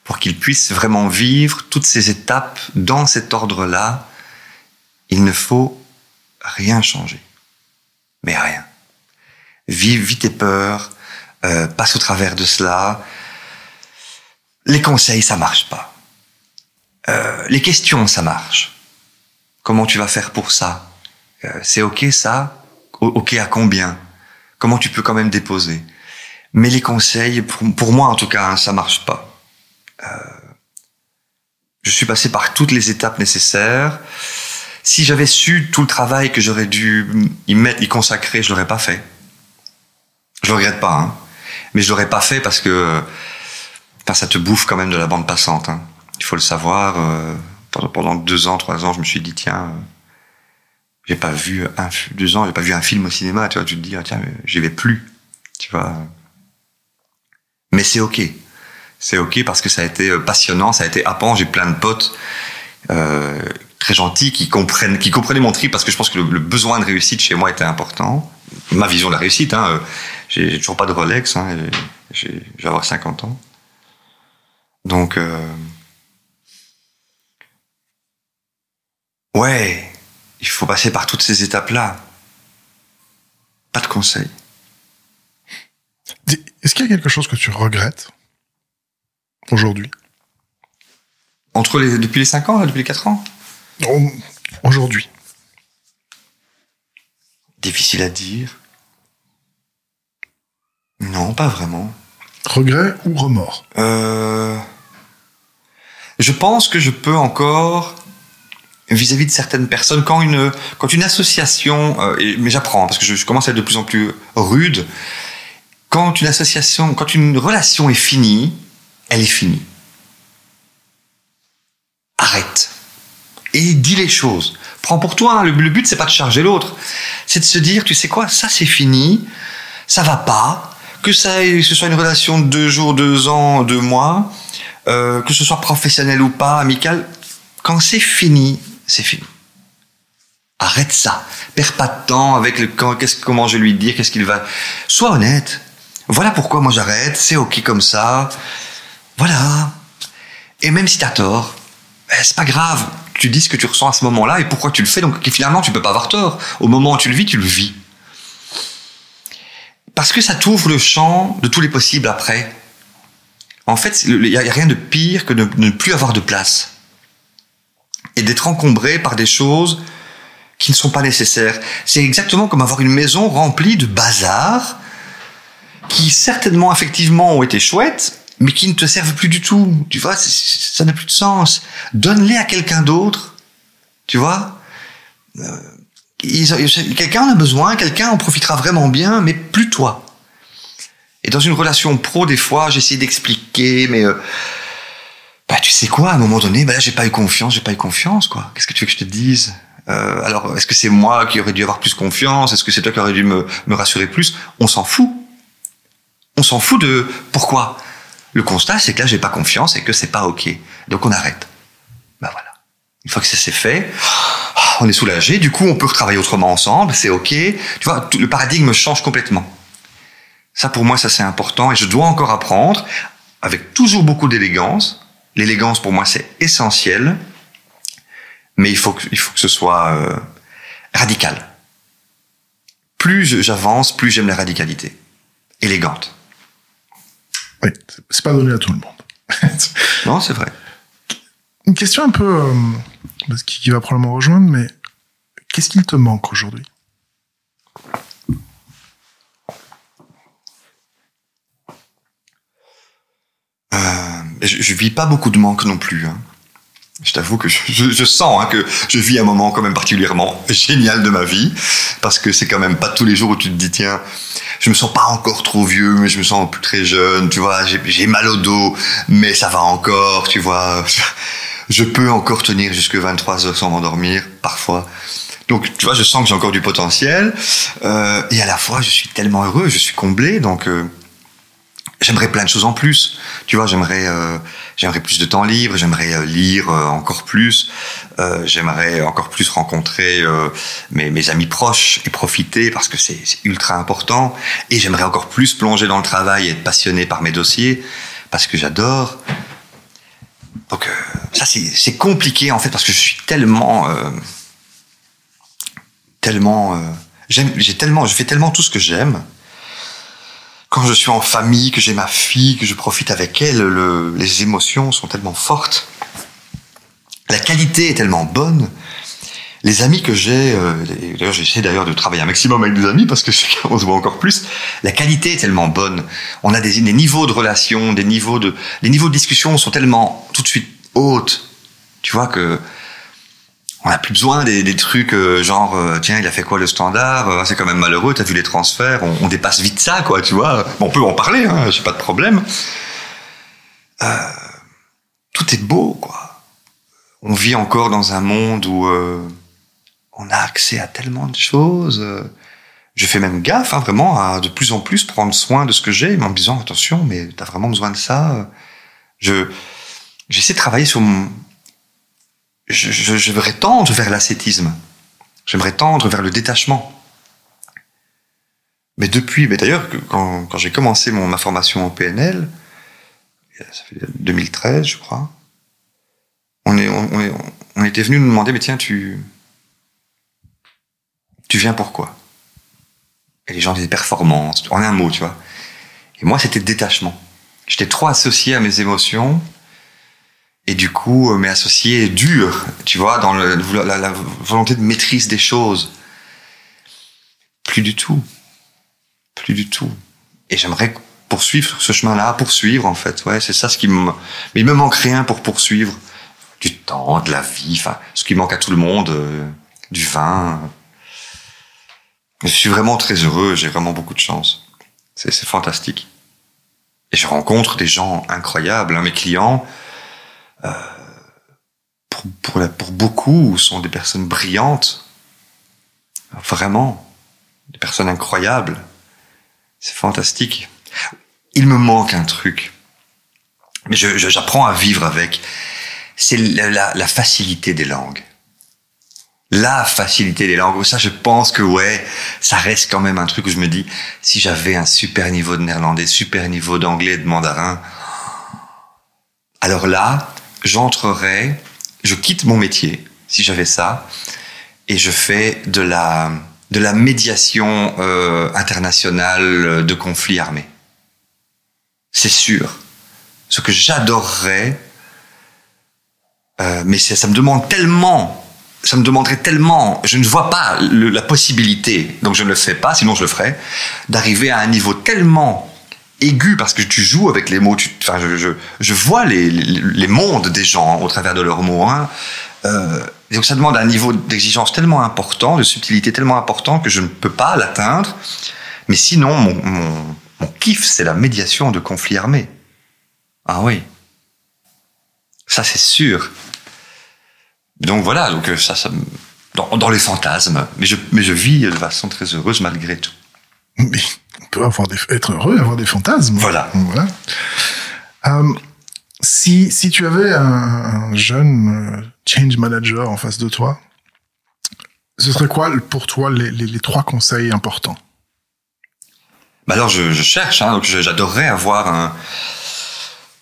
pour qu'il puisse vraiment vivre toutes ces étapes dans cet ordre-là, il ne faut rien changer. Mais rien. Vive, vis tes peurs, euh, passe au travers de cela. Les conseils, ça marche pas. Euh, les questions, ça marche. Comment tu vas faire pour ça? Euh, C'est ok ça? Ok à combien? Comment tu peux quand même déposer? Mais les conseils, pour, moi en tout cas, hein, ça marche pas. Je suis passé par toutes les étapes nécessaires. Si j'avais su tout le travail que j'aurais dû y mettre, y consacrer, je l'aurais pas fait. Je le regrette pas, hein. Mais je l'aurais pas fait parce que, enfin, ça te bouffe quand même de la bande passante. Hein. Il faut le savoir. Euh, pendant, deux ans, trois ans, je me suis dit tiens, euh, j'ai pas vu un deux ans, j'ai pas vu un film au cinéma. Tu vois, tu te dis ah, tiens, j'y vais plus. Tu vois. Mais c'est ok c'est ok parce que ça a été euh, passionnant, ça a été happant. J'ai plein de potes euh, très gentils qui comprennent, qui comprenaient mon trip parce que je pense que le, besoin de réussite chez moi était important. Ma vision de la réussite, hein, euh, j'ai toujours pas de Rolex, hein, je vais avoir 50 ans. Donc, euh, ouais, il faut passer par toutes ces étapes-là. Pas de conseils. Est-ce qu'il y a quelque chose que tu regrettes aujourd'hui? Entre les, depuis les 5 ans, depuis les 4 ans? Aujourd'hui. Difficile à dire. Non, pas vraiment. Regret ou remords? Euh, Je pense que je peux encore, vis-à-vis de certaines personnes, quand une, quand une association, euh, mais j'apprends parce que je, commence à être de plus en plus rude, quand une association, quand une relation est finie, elle est finie. Arrête. Et dis les choses. Prends pour toi. Hein. Le, but, c'est pas de charger l'autre. C'est de se dire, tu sais quoi, ça c'est fini. Ça va pas. Que ça ce soit une relation de deux jours, deux ans, deux mois, euh, que ce soit professionnel ou pas, amical, quand c'est fini, c'est fini. Arrête ça. Perds pas de temps avec le comment je vais lui dire, qu'est-ce qu'il va. Sois honnête. Voilà pourquoi moi j'arrête. C'est ok comme ça. Voilà. Et même si t'as tort, ben, c'est pas grave. Tu dis ce que tu ressens à ce moment-là et pourquoi tu le fais. Donc finalement, tu peux pas avoir tort. Au moment où tu le vis, tu le vis. Parce que ça t'ouvre le champ de tous les possibles après. En fait, il n'y a rien de pire que de ne plus avoir de place. Et d'être encombré par des choses qui ne sont pas nécessaires. C'est exactement comme avoir une maison remplie de bazar qui certainement, effectivement, ont été chouettes, mais qui ne te servent plus du tout. Tu vois, ça n'a plus de sens. Donne-les à quelqu'un d'autre. Tu vois? Euh, Quelqu'un en a besoin, quelqu'un en profitera vraiment bien, mais plus toi. Et dans une relation pro, des fois, j'essaie d'expliquer, mais euh, bah, tu sais quoi, à un moment donné, bah là, j'ai pas eu confiance, j'ai pas eu confiance, quoi. Qu'est-ce que tu veux que je te dise? Euh, Alors, est-ce que c'est moi qui aurais dû avoir plus confiance? Est-ce que c'est toi qui aurais dû me, me rassurer plus? On s'en fout. On s'en fout de pourquoi le constat, c'est que là, j'ai pas confiance et que c'est pas OK. Donc, on arrête. Ben voilà. Une fois que ça s'est fait, on est soulagé. Du coup, on peut retravailler autrement ensemble. C'est OK. Tu vois, le paradigme change complètement. Ça, pour moi, ça c'est important et je dois encore apprendre avec toujours beaucoup d'élégance. L'élégance, pour moi, c'est essentiel. Mais il faut que, faut que ce soit euh, radical. Plus j'avance, plus j'aime la radicalité. Élégante. Oui, c'est pas donné à tout le monde. non, c'est vrai. Une question un peu euh, qui, va probablement rejoindre, mais qu'est-ce qu'il te manque aujourd'hui? Euh, je, je vis pas beaucoup de manque non plus. Hein. Je t'avoue que je, je, sens hein, que je vis un moment quand même particulièrement génial de ma vie, parce que c'est quand même pas tous les jours où tu te dis tiens, je me sens pas encore trop vieux, mais je me sens plus très jeune, tu vois, j'ai mal au dos, mais ça va encore, tu vois, je peux encore tenir jusque 23 heures sans m'endormir, parfois. Donc, tu vois, je sens que j'ai encore du potentiel, euh, et à la fois, je suis tellement heureux, je suis comblé, donc euh, j'aimerais plein de choses en plus. Tu vois, j'aimerais euh, j'aimerais plus de temps libre, j'aimerais euh, lire euh, encore plus, euh, j'aimerais encore plus rencontrer mes, mes, amis proches et profiter parce que c'est ultra important. Et j'aimerais encore plus plonger dans le travail et être passionné par mes dossiers parce que j'adore. Donc ça c'est compliqué en fait parce que je suis tellement tellement j'aime j'ai tellement je fais tellement tout ce que j'aime quand je suis en famille, que j'ai ma fille, que je profite avec elle, le, les émotions sont tellement fortes. La qualité est tellement bonne. Les amis que j'ai, euh, d'ailleurs j'essaie d'ailleurs de travailler un maximum avec des amis parce que on se voit encore plus. La qualité est tellement bonne. On a des, des niveaux de relations, des niveaux de, les niveaux de discussion sont tellement tout de suite hautes Tu vois que on n'a plus besoin des, des trucs euh, genre euh, tiens il a fait quoi le standard euh, c'est quand même malheureux t'as vu les transferts on, on, dépasse vite ça quoi tu vois. Bon, on peut en parler hein, j'ai pas de problème. Tout est beau quoi. On vit encore dans un monde où on a accès à tellement de choses je fais même gaffe hein, vraiment à de plus en plus prendre soin de ce que j'ai en me disant attention mais t'as vraiment besoin de ça je j'essaie de travailler sur mon je, je, j'aimerais tendre vers l'ascétisme. J'aimerais tendre vers le détachement. Mais depuis, mais d'ailleurs, quand, quand j'ai commencé mon, ma formation en PNL, ça fait 2013, je crois, on, est, on, est, on était venu nous demander, mais tiens, tu, tu viens pourquoi Et les gens disaient performance, en un mot, tu vois. Et moi, c'était détachement. J'étais trop associé à mes émotions et du coup, euh, mes associés dur, tu vois, dans la, volonté de maîtrise des choses. Plus du tout. Plus du tout. Et j'aimerais poursuivre ce chemin-là, poursuivre, en fait. Ouais, c'est ça ce qui me, mais il me manque rien pour poursuivre. Du temps, de la vie, enfin, ce qui manque à tout le monde, euh, du vin. Je suis vraiment très heureux, j'ai vraiment beaucoup de chance. C'est fantastique. Et je rencontre des gens incroyables, hein, mes clients, pour, pour, la, pour beaucoup, sont des personnes brillantes. Vraiment. Des personnes incroyables. C'est fantastique. Il me manque un truc. Mais j'apprends à vivre avec. C'est la, la, la, facilité des langues. La facilité des langues. Ça, je pense que ouais, ça reste quand même un truc où je me dis, si j'avais un super niveau de néerlandais, super niveau d'anglais, de mandarin, alors là, j'entrerai, je quitte mon métier, si j'avais ça, et je fais de la, de la médiation euh, internationale de conflits armés. C'est sûr. Ce que j'adorerais, euh, mais ça me demande tellement, ça me demanderait tellement, je ne vois pas la possibilité, donc je ne le fais pas, sinon je le ferais, d'arriver à un niveau tellement aigu parce que tu joues avec les mots. Enfin, je, je, vois les, les, mondes des gens au travers de leurs mots. Hein. Euh, donc ça demande un niveau d'exigence tellement important, de subtilité tellement important que je ne peux pas l'atteindre. Mais sinon, mon, mon, kiff, c'est la médiation de conflits armés. Ah oui. Ça, c'est sûr. Donc voilà, donc euh, ça dans, dans les fantasmes. Mais je, mais je vis de façon très heureuse malgré tout. Mais on peut avoir des, être heureux, avoir des fantasmes. Voilà. voilà. Euh, si, si tu avais un, un, jeune euh, change manager en face de toi, ce serait quoi pour toi les, les, les trois conseils importants? Bah alors je, je cherche, hein, donc j'adorerais avoir un,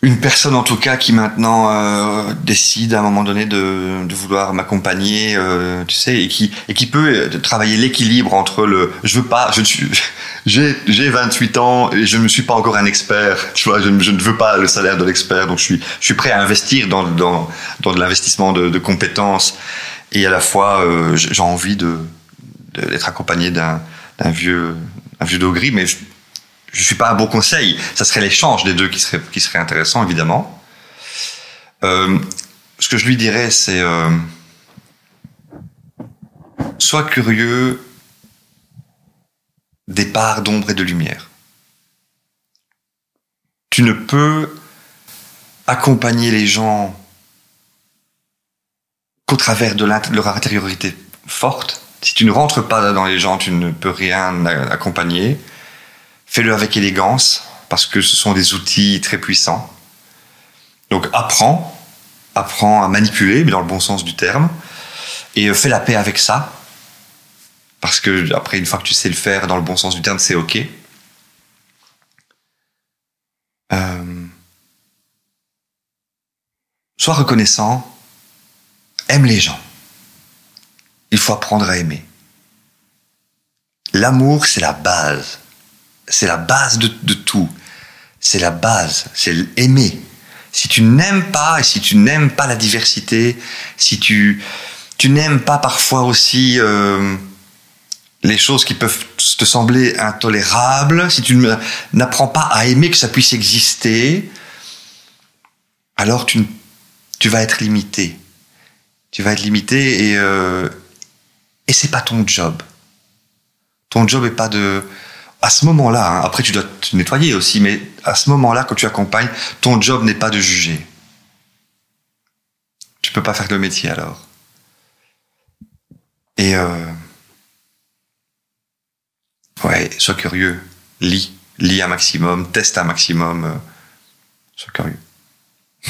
une personne en tout cas qui maintenant euh, décide à un moment donné de, de vouloir m'accompagner, euh, tu sais, et qui et qui peut euh, travailler l'équilibre entre le je veux pas, je j'ai j'ai 28 ans et je ne suis pas encore un expert, tu vois, je, je ne veux pas le salaire de l'expert, donc je suis je suis prêt à investir dans dans dans de l'investissement de, de, compétences et à la fois euh, j'ai envie de d'être accompagné d'un d'un vieux un vieux mais je, je suis pas un bon conseil. Ça serait l'échange des deux qui serait qui serait intéressant évidemment. Euh, ce que je lui dirais, c'est euh, sois curieux des parts d'ombre et de lumière. Tu ne peux accompagner les gens qu'au travers de leur intériorité forte. Si tu ne rentres pas dans les gens, tu ne peux rien accompagner. Fais-le avec élégance, parce que ce sont des outils très puissants. Donc apprends, apprends à manipuler, mais dans le bon sens du terme, et euh, fais la paix avec ça, parce que après, une fois que tu sais le faire dans le bon sens du terme, c'est ok. Euh... Sois reconnaissant, aime les gens. Il faut apprendre à aimer. L'amour, c'est la base c'est la base de, tout. C'est la base, c'est aimer. Si tu n'aimes pas, et si tu n'aimes pas la diversité, si tu, tu n'aimes pas parfois aussi euh, les choses qui peuvent te sembler intolérables, si tu n'apprends pas à aimer que ça puisse exister, alors tu, tu vas être limité. Tu vas être limité et euh, et c'est pas ton job. Ton job est pas de à ce moment-là. hein, après, tu dois te nettoyer aussi, mais à ce moment-là, quand tu accompagnes, ton job n'est pas de juger. Tu peux pas faire le métier alors. Et euh, ouais, sois curieux, lis, lis un maximum, teste un maximum, euh, sois curieux.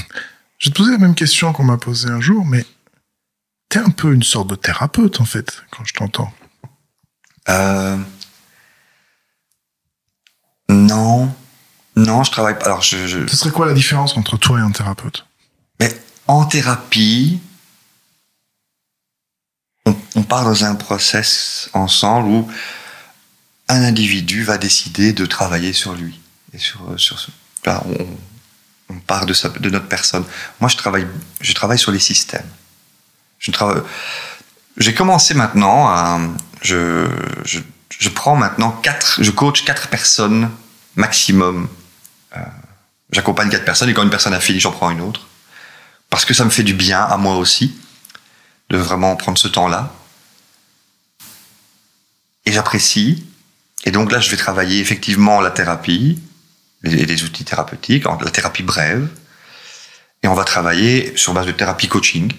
Je vais te poser la même question qu'on m'a posée un jour, mais t'es un peu une sorte de thérapeute, en fait, quand je t'entends. Euh, non, non, je travaille pas. Alors, je, je- Ce serait quoi la différence entre toi et un thérapeute? Mais en thérapie, on, on part dans un process ensemble où un individu va décider de travailler sur lui et sur sur ce. Là, on, on part de, sa, de notre personne. Moi, je travaille, je travaille sur les systèmes. Je travaille. J'ai commencé maintenant à, je, je, je prends maintenant quatre, je coach quatre personnes maximum. Euh, J'accompagne quatre personnes et quand une personne a fini, j'en prends une autre. Parce que ça me fait du bien à moi aussi de vraiment prendre ce temps-là. Et j'apprécie. Et donc là, je vais travailler effectivement la thérapie, les, les outils thérapeutiques, la thérapie brève. Et on va travailler sur base de thérapie coaching.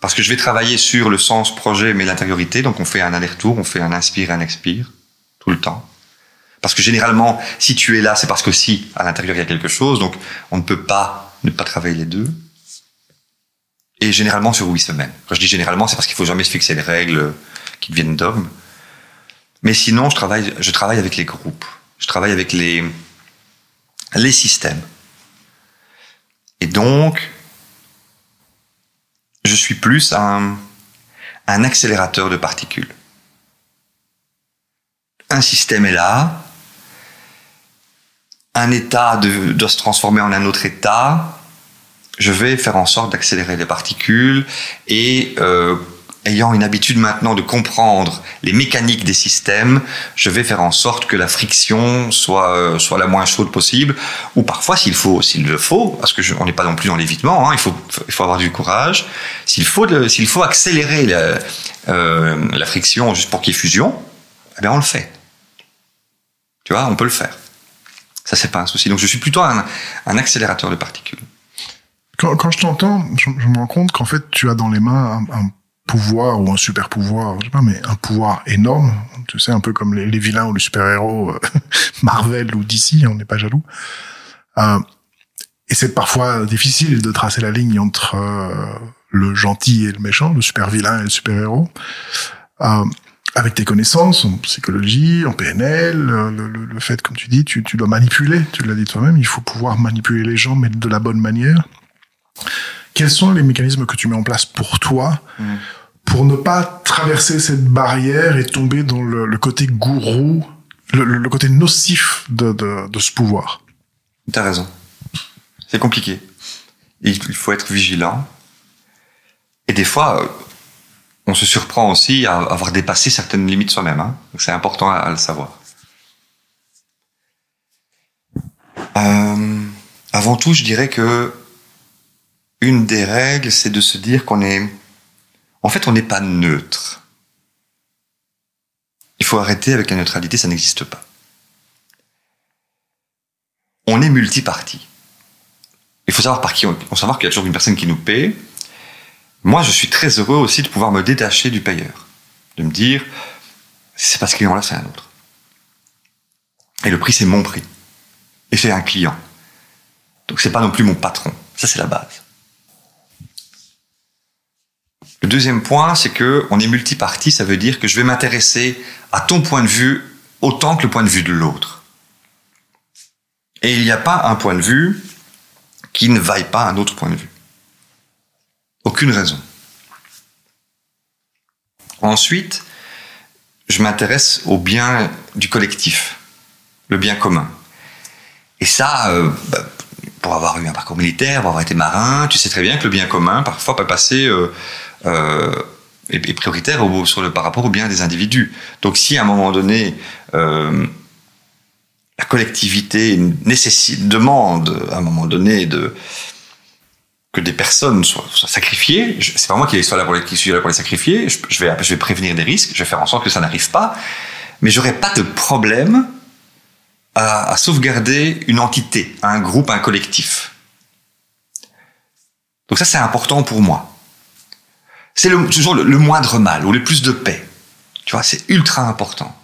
Parce que je vais travailler sur le sens projet, mais l'intériorité. Donc on fait un aller-retour, on fait un inspire un expire, tout le temps. Parce que généralement, si tu es là, c'est parce que si, à l'intérieur, il y a quelque chose. Donc on ne peut pas ne pas travailler les deux. Et généralement sur huit semaines. Quand je dis généralement, c'est parce qu'il faut jamais se fixer des règles qui deviennent dogmes. Mais sinon, je travaille, je travaille avec les groupes. Je travaille avec les, les systèmes. Et donc, je suis plus un, accélérateur de particules. Un système est là, un état de- doit se transformer en un autre état, je vais faire en sorte d'accélérer les particules et euh, ayant une habitude maintenant de comprendre les mécaniques des systèmes, je vais faire en sorte que la friction soit euh, soit la moins chaude possible. Ou parfois s'il faut s'il le faut parce que je, on n'est pas non plus dans l'évitement hein, il faut il faut avoir du courage. S'il faut s'il faut accélérer la, euh, la friction juste pour qu'il y ait fusion eh bien on le fait. Tu vois on peut le faire. Ça c'est pas un souci. Donc je suis plutôt un, un accélérateur de particules. Quand, quand je t'entends, je, je me rends compte qu'en fait, tu as dans les mains un, un pouvoir ou un super pouvoir, je sais pas, mais un pouvoir énorme. Tu sais, un peu comme les, vilains ou les super-héros euh, Marvel ou DC, on n'est pas jaloux. Euh, et c'est parfois difficile de tracer la ligne entre euh, le gentil et le méchant, le super-vilain et le super-héros. Euh, avec tes connaissances en psychologie, en PNL, le, le- le fait, comme tu dis, tu, tu dois manipuler, tu l'as dit toi-même, il faut pouvoir manipuler les gens, mais de la bonne manière. Quels sont les mécanismes que tu mets en place pour toi Mm. Pour ne pas traverser cette barrière et tomber dans le, côté gourou, le, côté nocif de, ce pouvoir T'as raison. C'est compliqué. Il faut être vigilant. Et des fois, on se surprend aussi à avoir dépassé certaines limites soi-même. Hein. C'est important à, à le savoir. Euh, avant tout, je dirais que une des règles, c'est de se dire qu'on est, en fait, on n'est pas neutre. Il faut arrêter avec la neutralité, ça n'existe pas. On est multiparti. Il faut savoir par qui on, on savoir qu'il y a toujours une personne qui nous paie. Moi, je suis très heureux aussi de pouvoir me détacher du payeur, de me dire, c'est pas ce client-là, c'est un autre. Et le prix, c'est mon prix. Et c'est un client. Donc c'est pas non plus mon patron. Ça, c'est la base. Le deuxième point, c'est que on est multiparti, ça veut dire que je vais m'intéresser à ton point de vue autant que le point de vue de l'autre. Et il n'y a pas un point de vue qui ne vaille pas un autre point de vue. Aucune raison. Ensuite, je m'intéresse au bien du collectif, le bien commun. Et ça, euh, bah, pour avoir eu un parcours militaire, pour avoir été marin, tu sais très bien que le bien commun, parfois, peut passer euh, euh, est, prioritaire au, sur le, par rapport au bien des individus. Donc, si à un moment donné, euh, la collectivité nécessite, demande à un moment donné de que des personnes soient, sacrifiées. C'est pas moi qui suis là pour les, qui là pour les sacrifier. Je, vais, je vais prévenir des risques. Je vais faire en sorte que ça n'arrive pas. Mais j'aurais pas de problème à, à, sauvegarder une entité, un groupe, un collectif. Donc ça, c'est important pour moi. C'est toujours le, le moindre mal ou le plus de paix. Tu vois, c'est ultra important.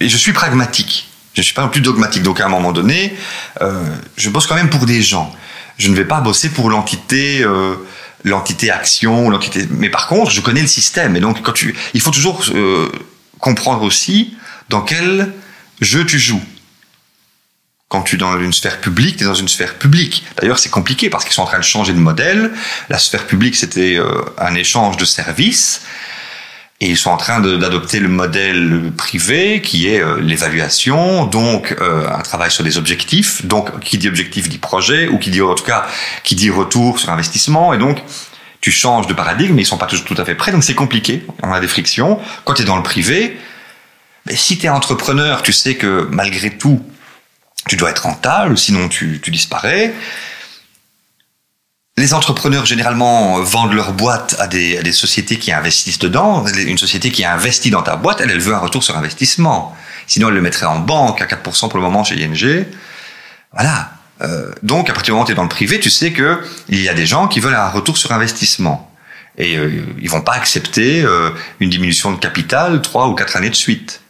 Et je suis pragmatique. Je suis pas non plus dogmatique. Donc à un moment donné, euh, je bosse quand même pour des gens. Je ne vais pas bosser pour l'entité, euh, l'entité action, l'entité. Mais par contre, je connais le système. Et donc, quand tu, il faut toujours euh, comprendre aussi dans quel jeu tu joues. Quand tu es dans une sphère publique, tu es dans une sphère publique. D'ailleurs, c'est compliqué parce qu'ils sont en train de changer de modèle. La sphère publique, c'était euh, un échange de services. Et ils sont en train d'adopter le modèle privé qui est euh, l'évaluation, donc euh, un travail sur des objectifs. Donc, qui dit objectif dit projet, ou qui dit en tout cas qui dit retour sur investissement. Et donc, tu changes de paradigme, mais ils sont pas toujours tout à fait prêts, donc c'est compliqué. On a des frictions. Quand tu es dans le privé, mais si tu es entrepreneur, tu sais que malgré tout, tu dois être rentable, sinon tu, tu disparais. Les entrepreneurs généralement vendent leur boîte à des, à des, sociétés qui investissent dedans. Une société qui a investi dans ta boîte, elle, elle veut un retour sur investissement. Sinon, elle le mettrait en banque à 4% pour le moment chez ING. Voilà. Euh, donc, à partir du moment où tu es dans le privé, tu sais que il y a des gens qui veulent un retour sur investissement. Et euh, ils vont pas accepter euh, une diminution de capital trois ou quatre années de suite.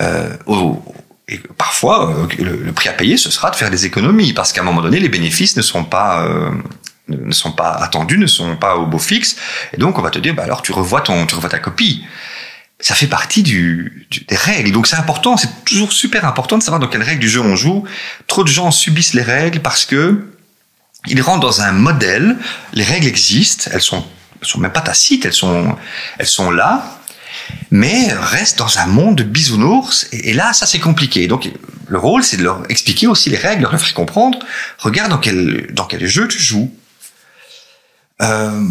Euh, au, et parfois, euh, le, le, prix à payer, ce sera de faire des économies, parce qu'à un moment donné, les bénéfices ne sont pas euh, ne sont pas attendus, ne sont pas au beau fixe, et donc on va te dire, bah alors tu revois ton, tu revois ta copie. Ça fait partie du, du des règles, donc c'est important, c'est toujours super important de savoir dans quelles règles du jeu on joue. Trop de gens subissent les règles parce que ils rentrent dans un modèle. Les règles existent, elles sont, elles sont même pas tacites, elles sont, elles sont là, mais restent dans un monde de bisounours. Et, là, ça c'est compliqué. Donc le rôle, c'est de leur expliquer aussi les règles, leur faire comprendre. Regarde dans quel, dans quel jeu tu joues. Euh,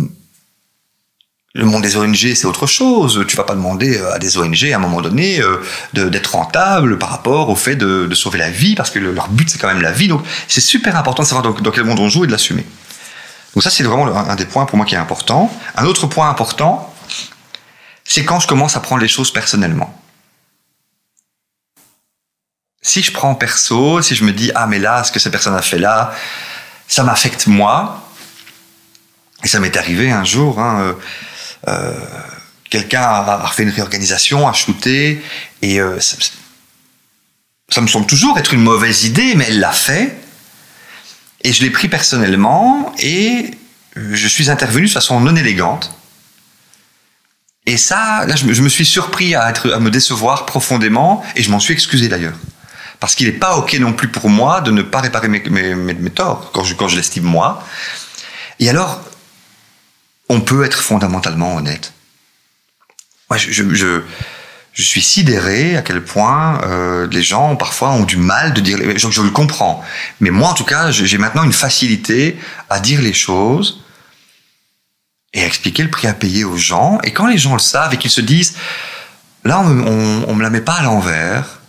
le monde des ONG, c'est autre chose. Tu vas pas demander à des ONG à un moment donné euh, d'être rentable par rapport au fait de, sauver la vie, parce que le, leur but c'est quand même la vie. Donc c'est super important de savoir dans, dans, quel monde on joue et de l'assumer. Donc ça c'est vraiment un, un des points pour moi qui est important. Un autre point important, c'est quand je commence à prendre les choses personnellement. Si je prends perso, si je me dis ah mais là ce que cette personne a fait là, ça m'affecte moi, et ça m'est arrivé un jour, hein, euh, euh, quelqu'un a, fait une réorganisation, a shooté, et euh, ça, me semble toujours être une mauvaise idée, mais elle l'a fait. Et je l'ai pris personnellement, et je suis intervenu de façon non élégante. Et ça, là, je me, suis surpris à, être, à me décevoir profondément, et je m'en suis excusé d'ailleurs. Parce qu'il n'est pas OK non plus pour moi de ne pas réparer mes, mes, mes, torts, quand je, quand je l'estime moi. Et alors, on peut être fondamentalement honnête. Moi, je, je, je, je suis sidéré à quel point euh, les gens parfois ont du mal de dire. Je, je le comprends, mais moi en tout cas, j'ai maintenant une facilité à dire les choses et expliquer le prix à payer aux gens. Et quand les gens le savent et qu'ils se disent, là, on, on, me la met pas à l'envers,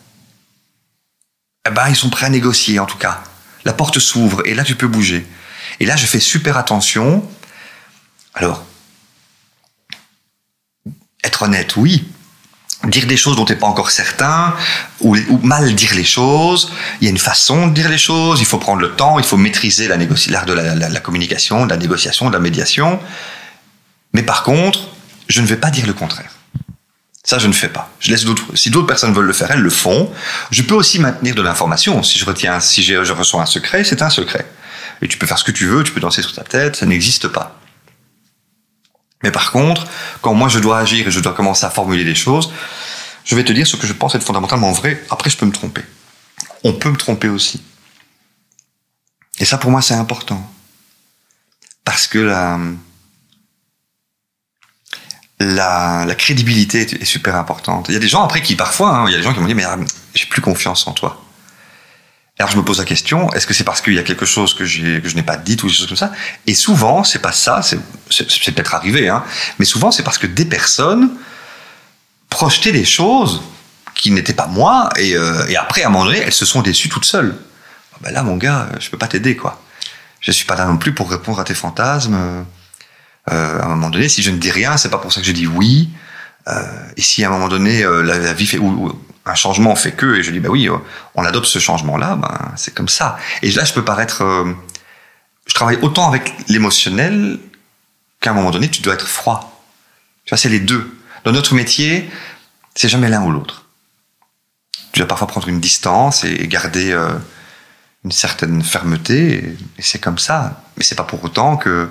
eh ben ils sont prêts à négocier en tout cas. La porte s'ouvre et là tu peux bouger. Et là, je fais super attention alors, être honnête, oui. Dire des choses dont tu n'es pas encore certain, ou, mal dire les choses. Il y a une façon de dire les choses, il faut prendre le temps, il faut maîtriser l'art de la, la, la, communication, de la négociation, de la médiation. Mais par contre, je ne vais pas dire le contraire. Ça, je ne fais pas. Je laisse d'autres. Si d'autres personnes veulent le faire, elles le font. Je peux aussi maintenir de l'information. Si je retiens, si je reçois un secret, c'est un secret. Et tu peux faire ce que tu veux, tu peux danser sur ta tête, ça n'existe pas. Mais par contre, quand moi je dois agir et je dois commencer à formuler des choses, je vais te dire ce que je pense être fondamentalement vrai. Après, je peux me tromper. On peut me tromper aussi. Et ça, pour moi, c'est important. Parce que la, la, crédibilité est super importante. Il y a des gens après qui, parfois, hein, il y a des gens qui m'ont dit, mais ah, j'ai plus confiance en toi. Alors je me pose la question, est-ce que c'est parce qu'il y a quelque chose que, je n'ai pas dit ou des choses comme ça? Et souvent, c'est pas ça, c'est peut-être arrivé, hein, mais souvent c'est parce que des personnes projetaient des choses qui n'étaient pas moi, et, euh, après, à un moment donné, elles se sont déçues toutes seules. Ah ben là, mon gars, je peux pas t'aider, quoi. Je suis pas là non plus pour répondre à tes fantasmes. Euh, à un moment donné, si je ne dis rien, c'est pas pour ça que je dis oui. Euh, et si à un moment donné euh, la, vie fait ou, un changement fait que, et je dis bah oui, on adopte ce changement-là, ben c'est comme ça. Et là, je peux paraître, je travaille autant avec l'émotionnel qu'à un moment donné, tu dois être froid. Tu vois, c'est les deux. Dans notre métier, c'est jamais l'un ou l'autre. Tu dois parfois prendre une distance et garder une certaine fermeté, et, c'est comme ça. Mais c'est pas pour autant que,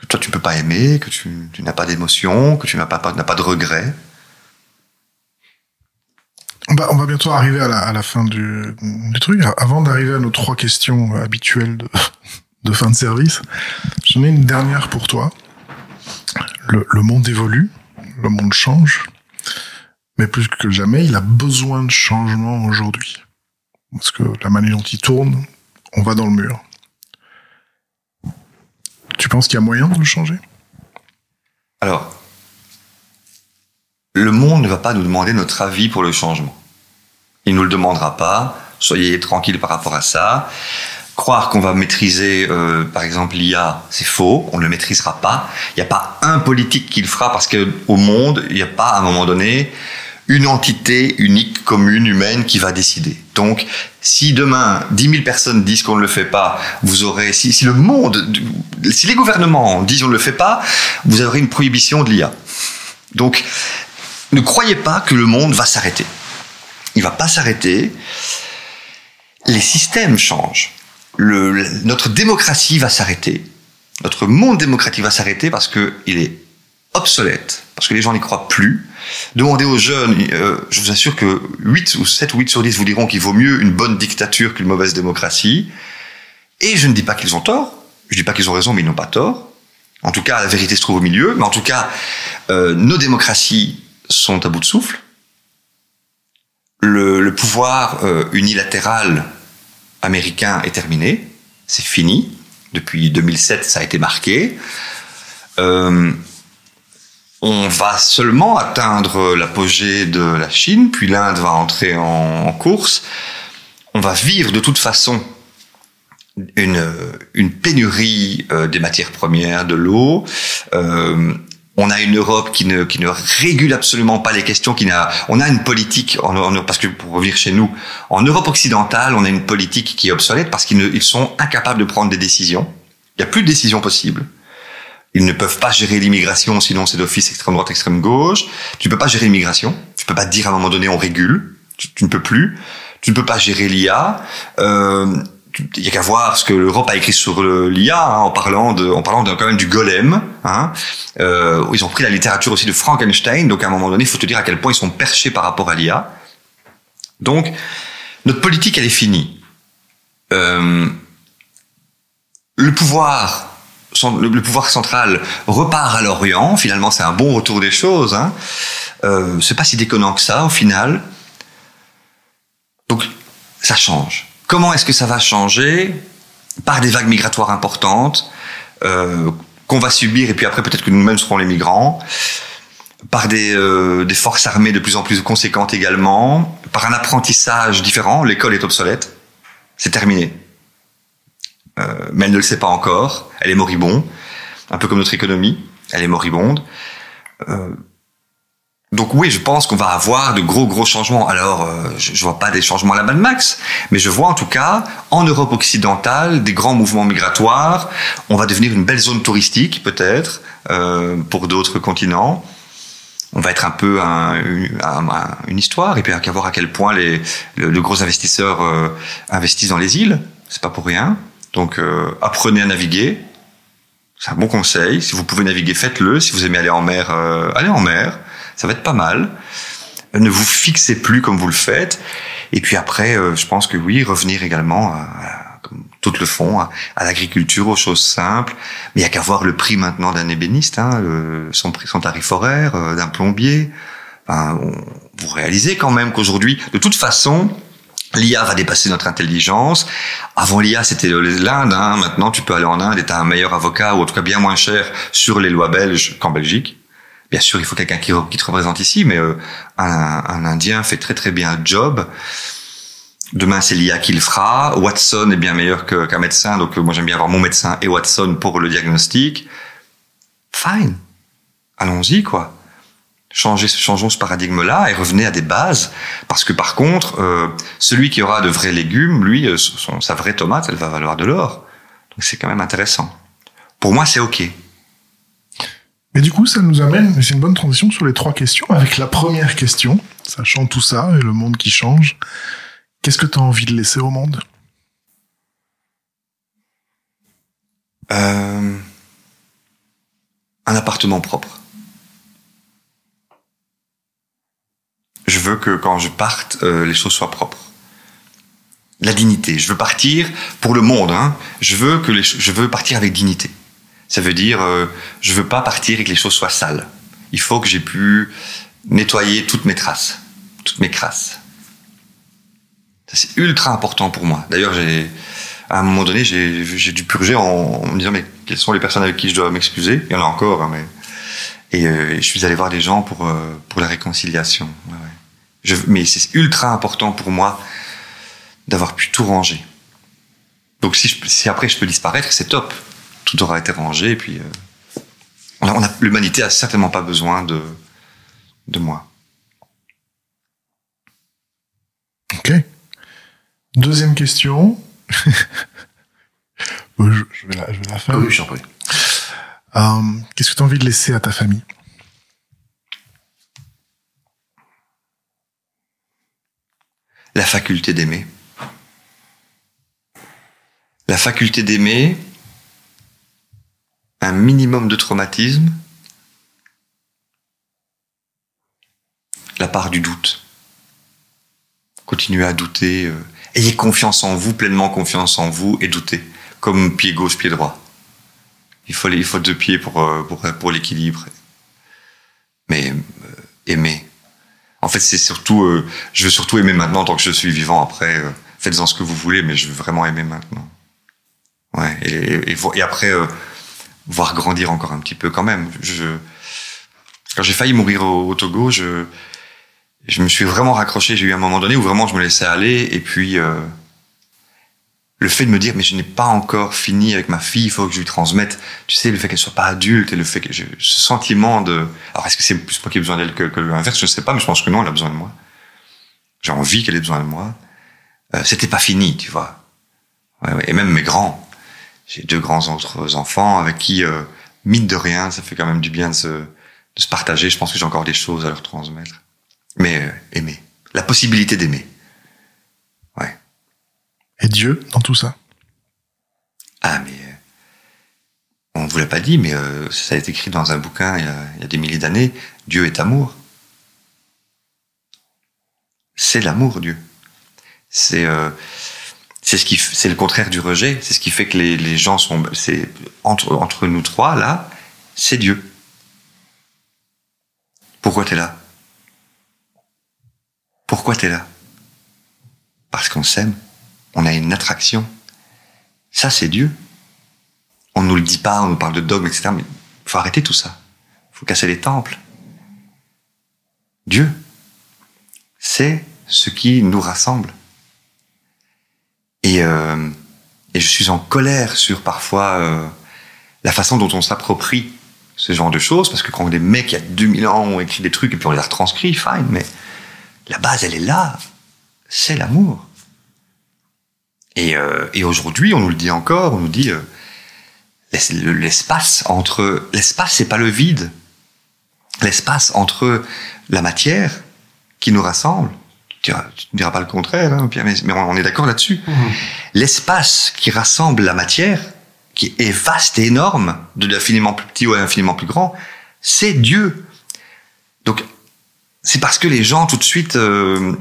que toi tu peux pas aimer, que tu, tu n'as pas d'émotion, que tu n'as pas, pas de regret. On va, on va bientôt arriver à la, à la fin du, du truc. Avant d'arriver à nos trois questions habituelles de, de fin de service, j'en ai une dernière pour toi. Le, le monde évolue, le monde change, mais plus que jamais, il a besoin de changement aujourd'hui. Parce que la manière dont il tourne, on va dans le mur. Tu penses qu'il y a moyen de le changer? Alors, le monde ne va pas nous demander notre avis pour le changement. Il nous le demandera pas. Soyez tranquille par rapport à ça. Croire qu'on va maîtriser, euh, par exemple, l'IA, c'est faux. On ne le maîtrisera pas. Il n'y a pas un politique qui le fera parce que au monde, il n'y a pas à un moment donné une entité unique, commune, humaine qui va décider. Donc, si demain 10 000 personnes disent qu'on ne le fait pas, vous aurez, si, le monde, si les gouvernements disent on ne le fait pas, vous aurez une prohibition de l'IA. Donc, ne croyez pas que le monde va s'arrêter. Il va pas s'arrêter. Les systèmes changent. Notre démocratie va s'arrêter. Notre monde démocratique va s'arrêter parce que il est obsolète, parce que les gens n'y croient plus. Demandez aux jeunes, euh, je vous assure que 8 ou 7 ou 8 sur 10 vous diront qu'il vaut mieux une bonne dictature qu'une mauvaise démocratie. Et je ne dis pas qu'ils ont tort, je dis pas qu'ils ont raison, mais ils n'ont pas tort. En tout cas, la vérité se trouve au milieu, mais en tout cas, euh, nos démocraties sont à bout de souffle. Le, pouvoir euh, unilatéral américain est terminé, c'est fini. Depuis 2007, ça a été marqué. On va seulement atteindre l'apogée de la Chine, puis l'Inde va entrer en, course. On va vivre de toute façon une, une pénurie euh, des matières premières, de l'eau. Euh, on a une Europe qui ne, qui ne régule absolument pas les questions, qui n'a, on a une politique, en, en, parce que pour revenir chez nous, en Europe occidentale, on a une politique qui est obsolète parce qu'ils ils sont incapables de prendre des décisions. Il n'y a plus de décisions possibles. Ils ne peuvent pas gérer l'immigration, sinon c'est d'office extrême droite, extrême gauche. Tu ne peux pas gérer l'immigration. Tu peux pas dire à un moment donné on régule. Tu, ne peux plus. Tu ne peux pas gérer l'IA. Euh, il y a qu'à voir ce que l'Europe a écrit sur l'IA hein, en parlant de, en parlant quand même du golem. Hein, euh, ils ont pris la littérature aussi de Frankenstein. Donc à un moment donné, il faut te dire à quel point ils sont perchés par rapport à l'IA. Donc notre politique, elle est finie. Euh, le pouvoir le, pouvoir central repart à l'Orient. Finalement, c'est un bon retour des choses. Hein. Euh, c'est pas si déconnant que ça, au final. Donc, ça change. Comment est-ce que ça va changer? Par des vagues migratoires importantes euh, qu'on va subir, et puis après peut-être que nous-mêmes serons les migrants. Par euh, des forces armées de plus en plus conséquentes également. Par un apprentissage différent. L'école est obsolète. C'est terminé. Euh, mais elle ne le sait pas encore. Elle est moribonde, un peu comme notre économie. Elle est moribonde. Euh, donc oui, je pense qu'on va avoir de gros gros changements. Alors, euh, je, je vois pas des changements à la Mad Max, mais je vois en tout cas en Europe occidentale des grands mouvements migratoires. On va devenir une belle zone touristique peut-être pour d'autres continents. On va être un peu un, une, un, une, histoire et puis à voir à quel point les, le, le gros investisseurs investissent dans les îles. C'est pas pour rien. Donc euh, apprenez à naviguer. C'est un bon conseil. Si vous pouvez naviguer, faites-le. Si vous aimez aller en mer, euh, allez en mer. Ça va être pas mal. Ne vous fixez plus comme vous le faites. Et puis après, euh, je pense que oui, revenir également, à, comme tout le fond, à, à l'agriculture, aux choses simples. Mais il y a qu'à voir le prix maintenant d'un ébéniste, hein, son prix, son tarif horaire, euh, d'un plombier. Vous réalisez quand même qu'aujourd'hui, de toute façon, L'IA va dépasser notre intelligence. Avant l'IA, c'était l'Inde. Hein. Maintenant, tu peux aller en Inde et tu as un meilleur avocat, ou en tout cas bien moins cher, sur les lois belges qu'en Belgique. Bien sûr, il faut quelqu'un qui, te représente ici, mais euh, un, un, Indien fait très très bien le job. Demain, c'est l'IA qui le fera. Watson est bien meilleur qu'un médecin, donc moi j'aime bien avoir mon médecin et Watson pour le diagnostic. Fine, allons-y quoi. Changez, changeons ce paradigme-là et revenez à des bases, parce que par contre, euh, celui qui aura de vrais légumes, lui, euh, son, sa vraie tomate, elle va valoir de l'or. Donc c'est quand même intéressant. Pour moi, c'est ok. Et du coup, ça nous amène, c'est une bonne transition sur les trois questions, avec la première question, sachant tout ça et le monde qui change. Qu'est-ce que tu as envie de laisser au monde? Euh, Un appartement propre. Je veux que quand je parte, euh, les choses soient propres. La dignité. Je veux partir pour le monde. Hein. Je veux que je veux partir avec dignité. Ça veut dire, euh, je veux pas partir et que les choses soient sales. Il faut que j'ai pu nettoyer toutes mes traces, toutes mes crasses. C'est ultra important pour moi. D'ailleurs, à un moment donné, j'ai, dû purger en, me disant, mais quelles sont les personnes avec qui je dois m'excuser? Il y en a encore, hein, mais. Et euh, je suis allé voir des gens pour, euh, la réconciliation. Je, mais c'est ultra important pour moi d'avoir pu tout ranger. Donc si, je, si après je peux disparaître, c'est top. Tout aura été rangé et puis euh, on a, on a, l'humanité a certainement pas besoin de de moi. Ok. Deuxième question. je, je, vais la, je vais la faire. Oui, j'en prie. Euh, qu'est-ce que tu as envie de laisser à ta famille? La faculté d'aimer. La faculté d'aimer, un minimum de traumatisme, la part du doute. Continuez à douter. Euh, ayez confiance en vous, pleinement confiance en vous et doutez. Comme pied gauche, pied droit. Il faut, il deux pieds pour, euh, l'équilibre. Mais euh, aimer. En fait, c'est surtout, euh, je veux surtout aimer maintenant tant que je suis vivant. Après, euh, faites-en ce que vous voulez, mais je veux vraiment aimer maintenant. Ouais. Et, et, et après, euh, voir grandir encore un petit peu quand même. Je, quand j'ai failli mourir au, Togo, je, je me suis vraiment raccroché. J'ai eu un moment donné où vraiment je me laissais aller, et puis euh, le fait de me dire mais je n'ai pas encore fini avec ma fille, il faut que je lui transmette, tu sais, le fait qu'elle soit pas adulte et le fait que je, ce sentiment de, alors est-ce que c'est plus moi qui ai besoin d'elle que, que l'inverse, je ne sais pas, mais je pense que non, elle a besoin de moi. J'ai envie qu'elle ait besoin de moi. Euh, C'était pas fini, tu vois. Ouais, ouais. Et même mes grands, j'ai deux grands autres enfants avec qui, euh, mine de rien, ça fait quand même du bien de se, de se partager. Je pense que j'ai encore des choses à leur transmettre. Mais euh, aimer, la possibilité d'aimer. Et Dieu dans tout ça Ah, mais euh, on ne vous l'a pas dit, mais euh, ça a été écrit dans un bouquin il y a, il y a des milliers d'années. Dieu est amour. C'est l'amour, Dieu. C'est euh, c'est ce qui c'est le contraire du rejet. C'est ce qui fait que les, les gens sont c'est entre entre nous trois là, c'est Dieu. Pourquoi t'es là? Pourquoi t'es là? Parce qu'on s'aime on a une attraction. Ça, c'est Dieu. On nous le dit pas, on nous parle de dogmes, etc. Mais faut arrêter tout ça. faut casser les temples. Dieu, c'est ce qui nous rassemble. Et, euh, et je suis en colère sur parfois euh, la façon dont on s'approprie ce genre de choses, parce que quand des mecs il y a 2000 ans ont écrit des trucs et puis on les a retranscrits, fine, mais la base, elle est là. C'est l'amour. Et, euh, et aujourd'hui, on nous le dit encore, on nous dit euh, l'espace entre l'espace, c'est pas le vide. L'espace entre la matière qui nous rassemble. Tu ne diras pas le contraire, hein, Pierre, mais, mais on est d'accord là-dessus. Mmh. L'espace qui rassemble la matière, qui est vaste et énorme, de l'infiniment plus petit ou infiniment plus grand, c'est Dieu. Donc, c'est parce que les gens tout de suite euh,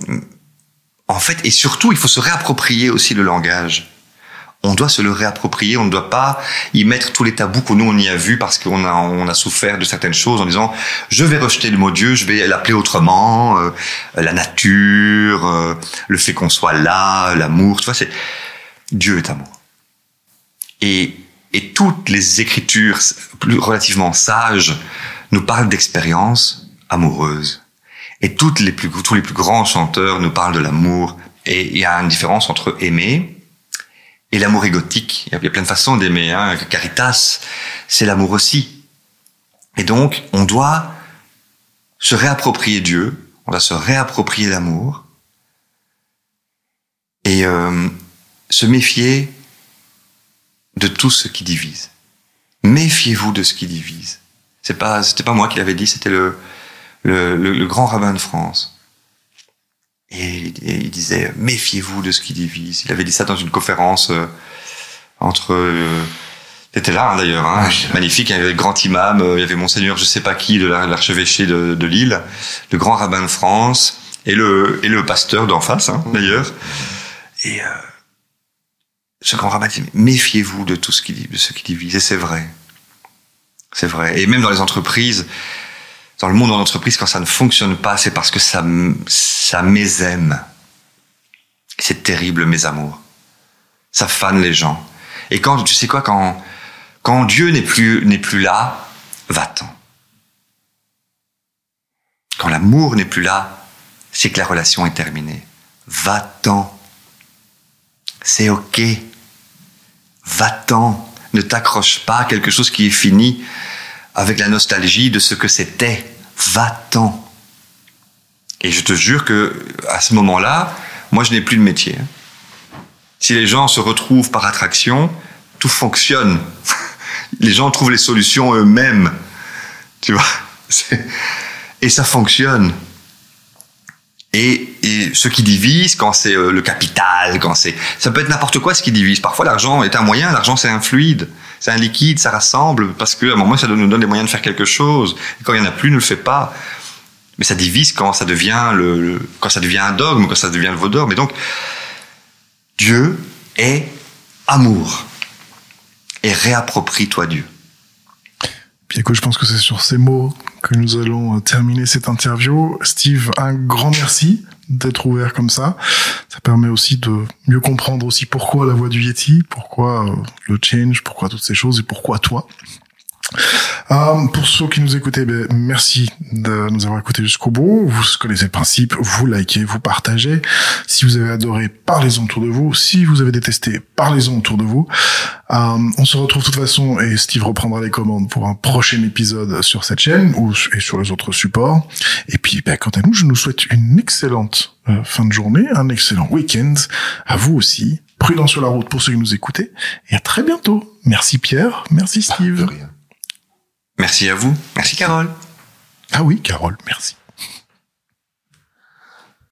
en fait, et surtout, il faut se réapproprier aussi le langage. On doit se le réapproprier, on ne doit pas y mettre tous les tabous que nous on y a vus parce qu'on a on a souffert de certaines choses en disant je vais rejeter le mot Dieu, je vais l'appeler autrement, euh, la nature, euh, le fait qu'on soit là, l'amour, tu vois, c'est Dieu est amour. Et et toutes les écritures plus relativement sages nous parlent d'expériences amoureuses. Et toutes les plus, tous les plus grands chanteurs nous parlent de l'amour Et il y a une différence entre aimer et l'amour égotique. Il y a plein de façons d'aimer. Hein. Caritas, c'est l'amour aussi. Et donc, on doit se réapproprier Dieu, on doit se réapproprier l'amour et euh, se méfier de tout ce qui divise. Méfiez-vous de ce qui divise. C'est pas, c'était pas moi qui l'avais dit, c'était le, le, le, grand rabbin de France. Et, il disait, méfiez-vous de ce qui divise. Il avait dit ça dans une conférence euh, entre... Euh, T'étais là hein, d'ailleurs, hein, magnifique. Il y avait le grand imam, euh, il y avait monseigneur, je sais pas qui, de l'archevêché de, de Lille, le grand rabbin de France et le et le pasteur d'en face hein, d'ailleurs. Et euh, ce grand rabbin dit méfiez-vous de tout ce qui de ce qui divise. Et c'est vrai, c'est vrai. Et même dans les entreprises, dans le monde de l'entreprise, quand ça ne fonctionne pas, c'est parce que ça ça mésaime. C'est terrible, mes amours. Ça fane les gens. Et quand tu sais quoi, quand quand Dieu n'est plus, n'est plus là, va-t'en. Quand l'amour n'est plus là, c'est que la relation est terminée. Va-t'en. C'est ok. Va-t'en. Ne t'accroche pas à quelque chose qui est fini avec la nostalgie de ce que c'était. Va-t'en. Et je te jure que à ce moment-là, moi je n'ai plus de métier. Si les gens se retrouvent par attraction, tout fonctionne les gens trouvent les solutions eux-mêmes. Tu vois Et ça fonctionne. Et, et, ce qui divise, quand c'est euh, le capital, quand c'est, ça peut être n'importe quoi ce qui divise. Parfois, l'argent est un moyen. L'argent, c'est un fluide, c'est un liquide, ça rassemble parce que à un moment, ça nous donne les moyens de faire quelque chose. Et quand il y en a plus, ne le fait pas. Mais ça divise quand ça devient le, quand ça devient un dogme, quand ça devient le vaudor. Mais donc, Dieu est amour et réapproprie-toi Dieu. Écoute, je pense que c'est sur ces mots que nous allons euh, terminer cette interview. Steve, un grand merci d'être ouvert comme ça. Ça permet aussi de mieux comprendre aussi pourquoi la voix du Yeti, pourquoi euh, le change, pourquoi toutes ces choses et pourquoi toi. Euh, pour ceux qui nous écoutaient, ben, merci de nous avoir écoutés jusqu'au bout. Vous connaissez le principe, vous likez, vous partagez. Si vous avez adoré, parlez-en autour de vous. Si vous avez détesté, parlez-en autour de vous. Euh, on se retrouve de toute façon, et Steve reprendra les commandes pour un prochain épisode sur cette chaîne ou et sur les autres supports. Et puis, ben, quant à nous, je nous souhaite une excellente euh, fin de journée, un excellent week-end. À vous aussi. Prudent sur la route pour ceux qui nous écoutaient. Et à très bientôt. Merci Pierre. Merci Steve. Merci à vous. Merci Carole. Ah oui, Carole, merci.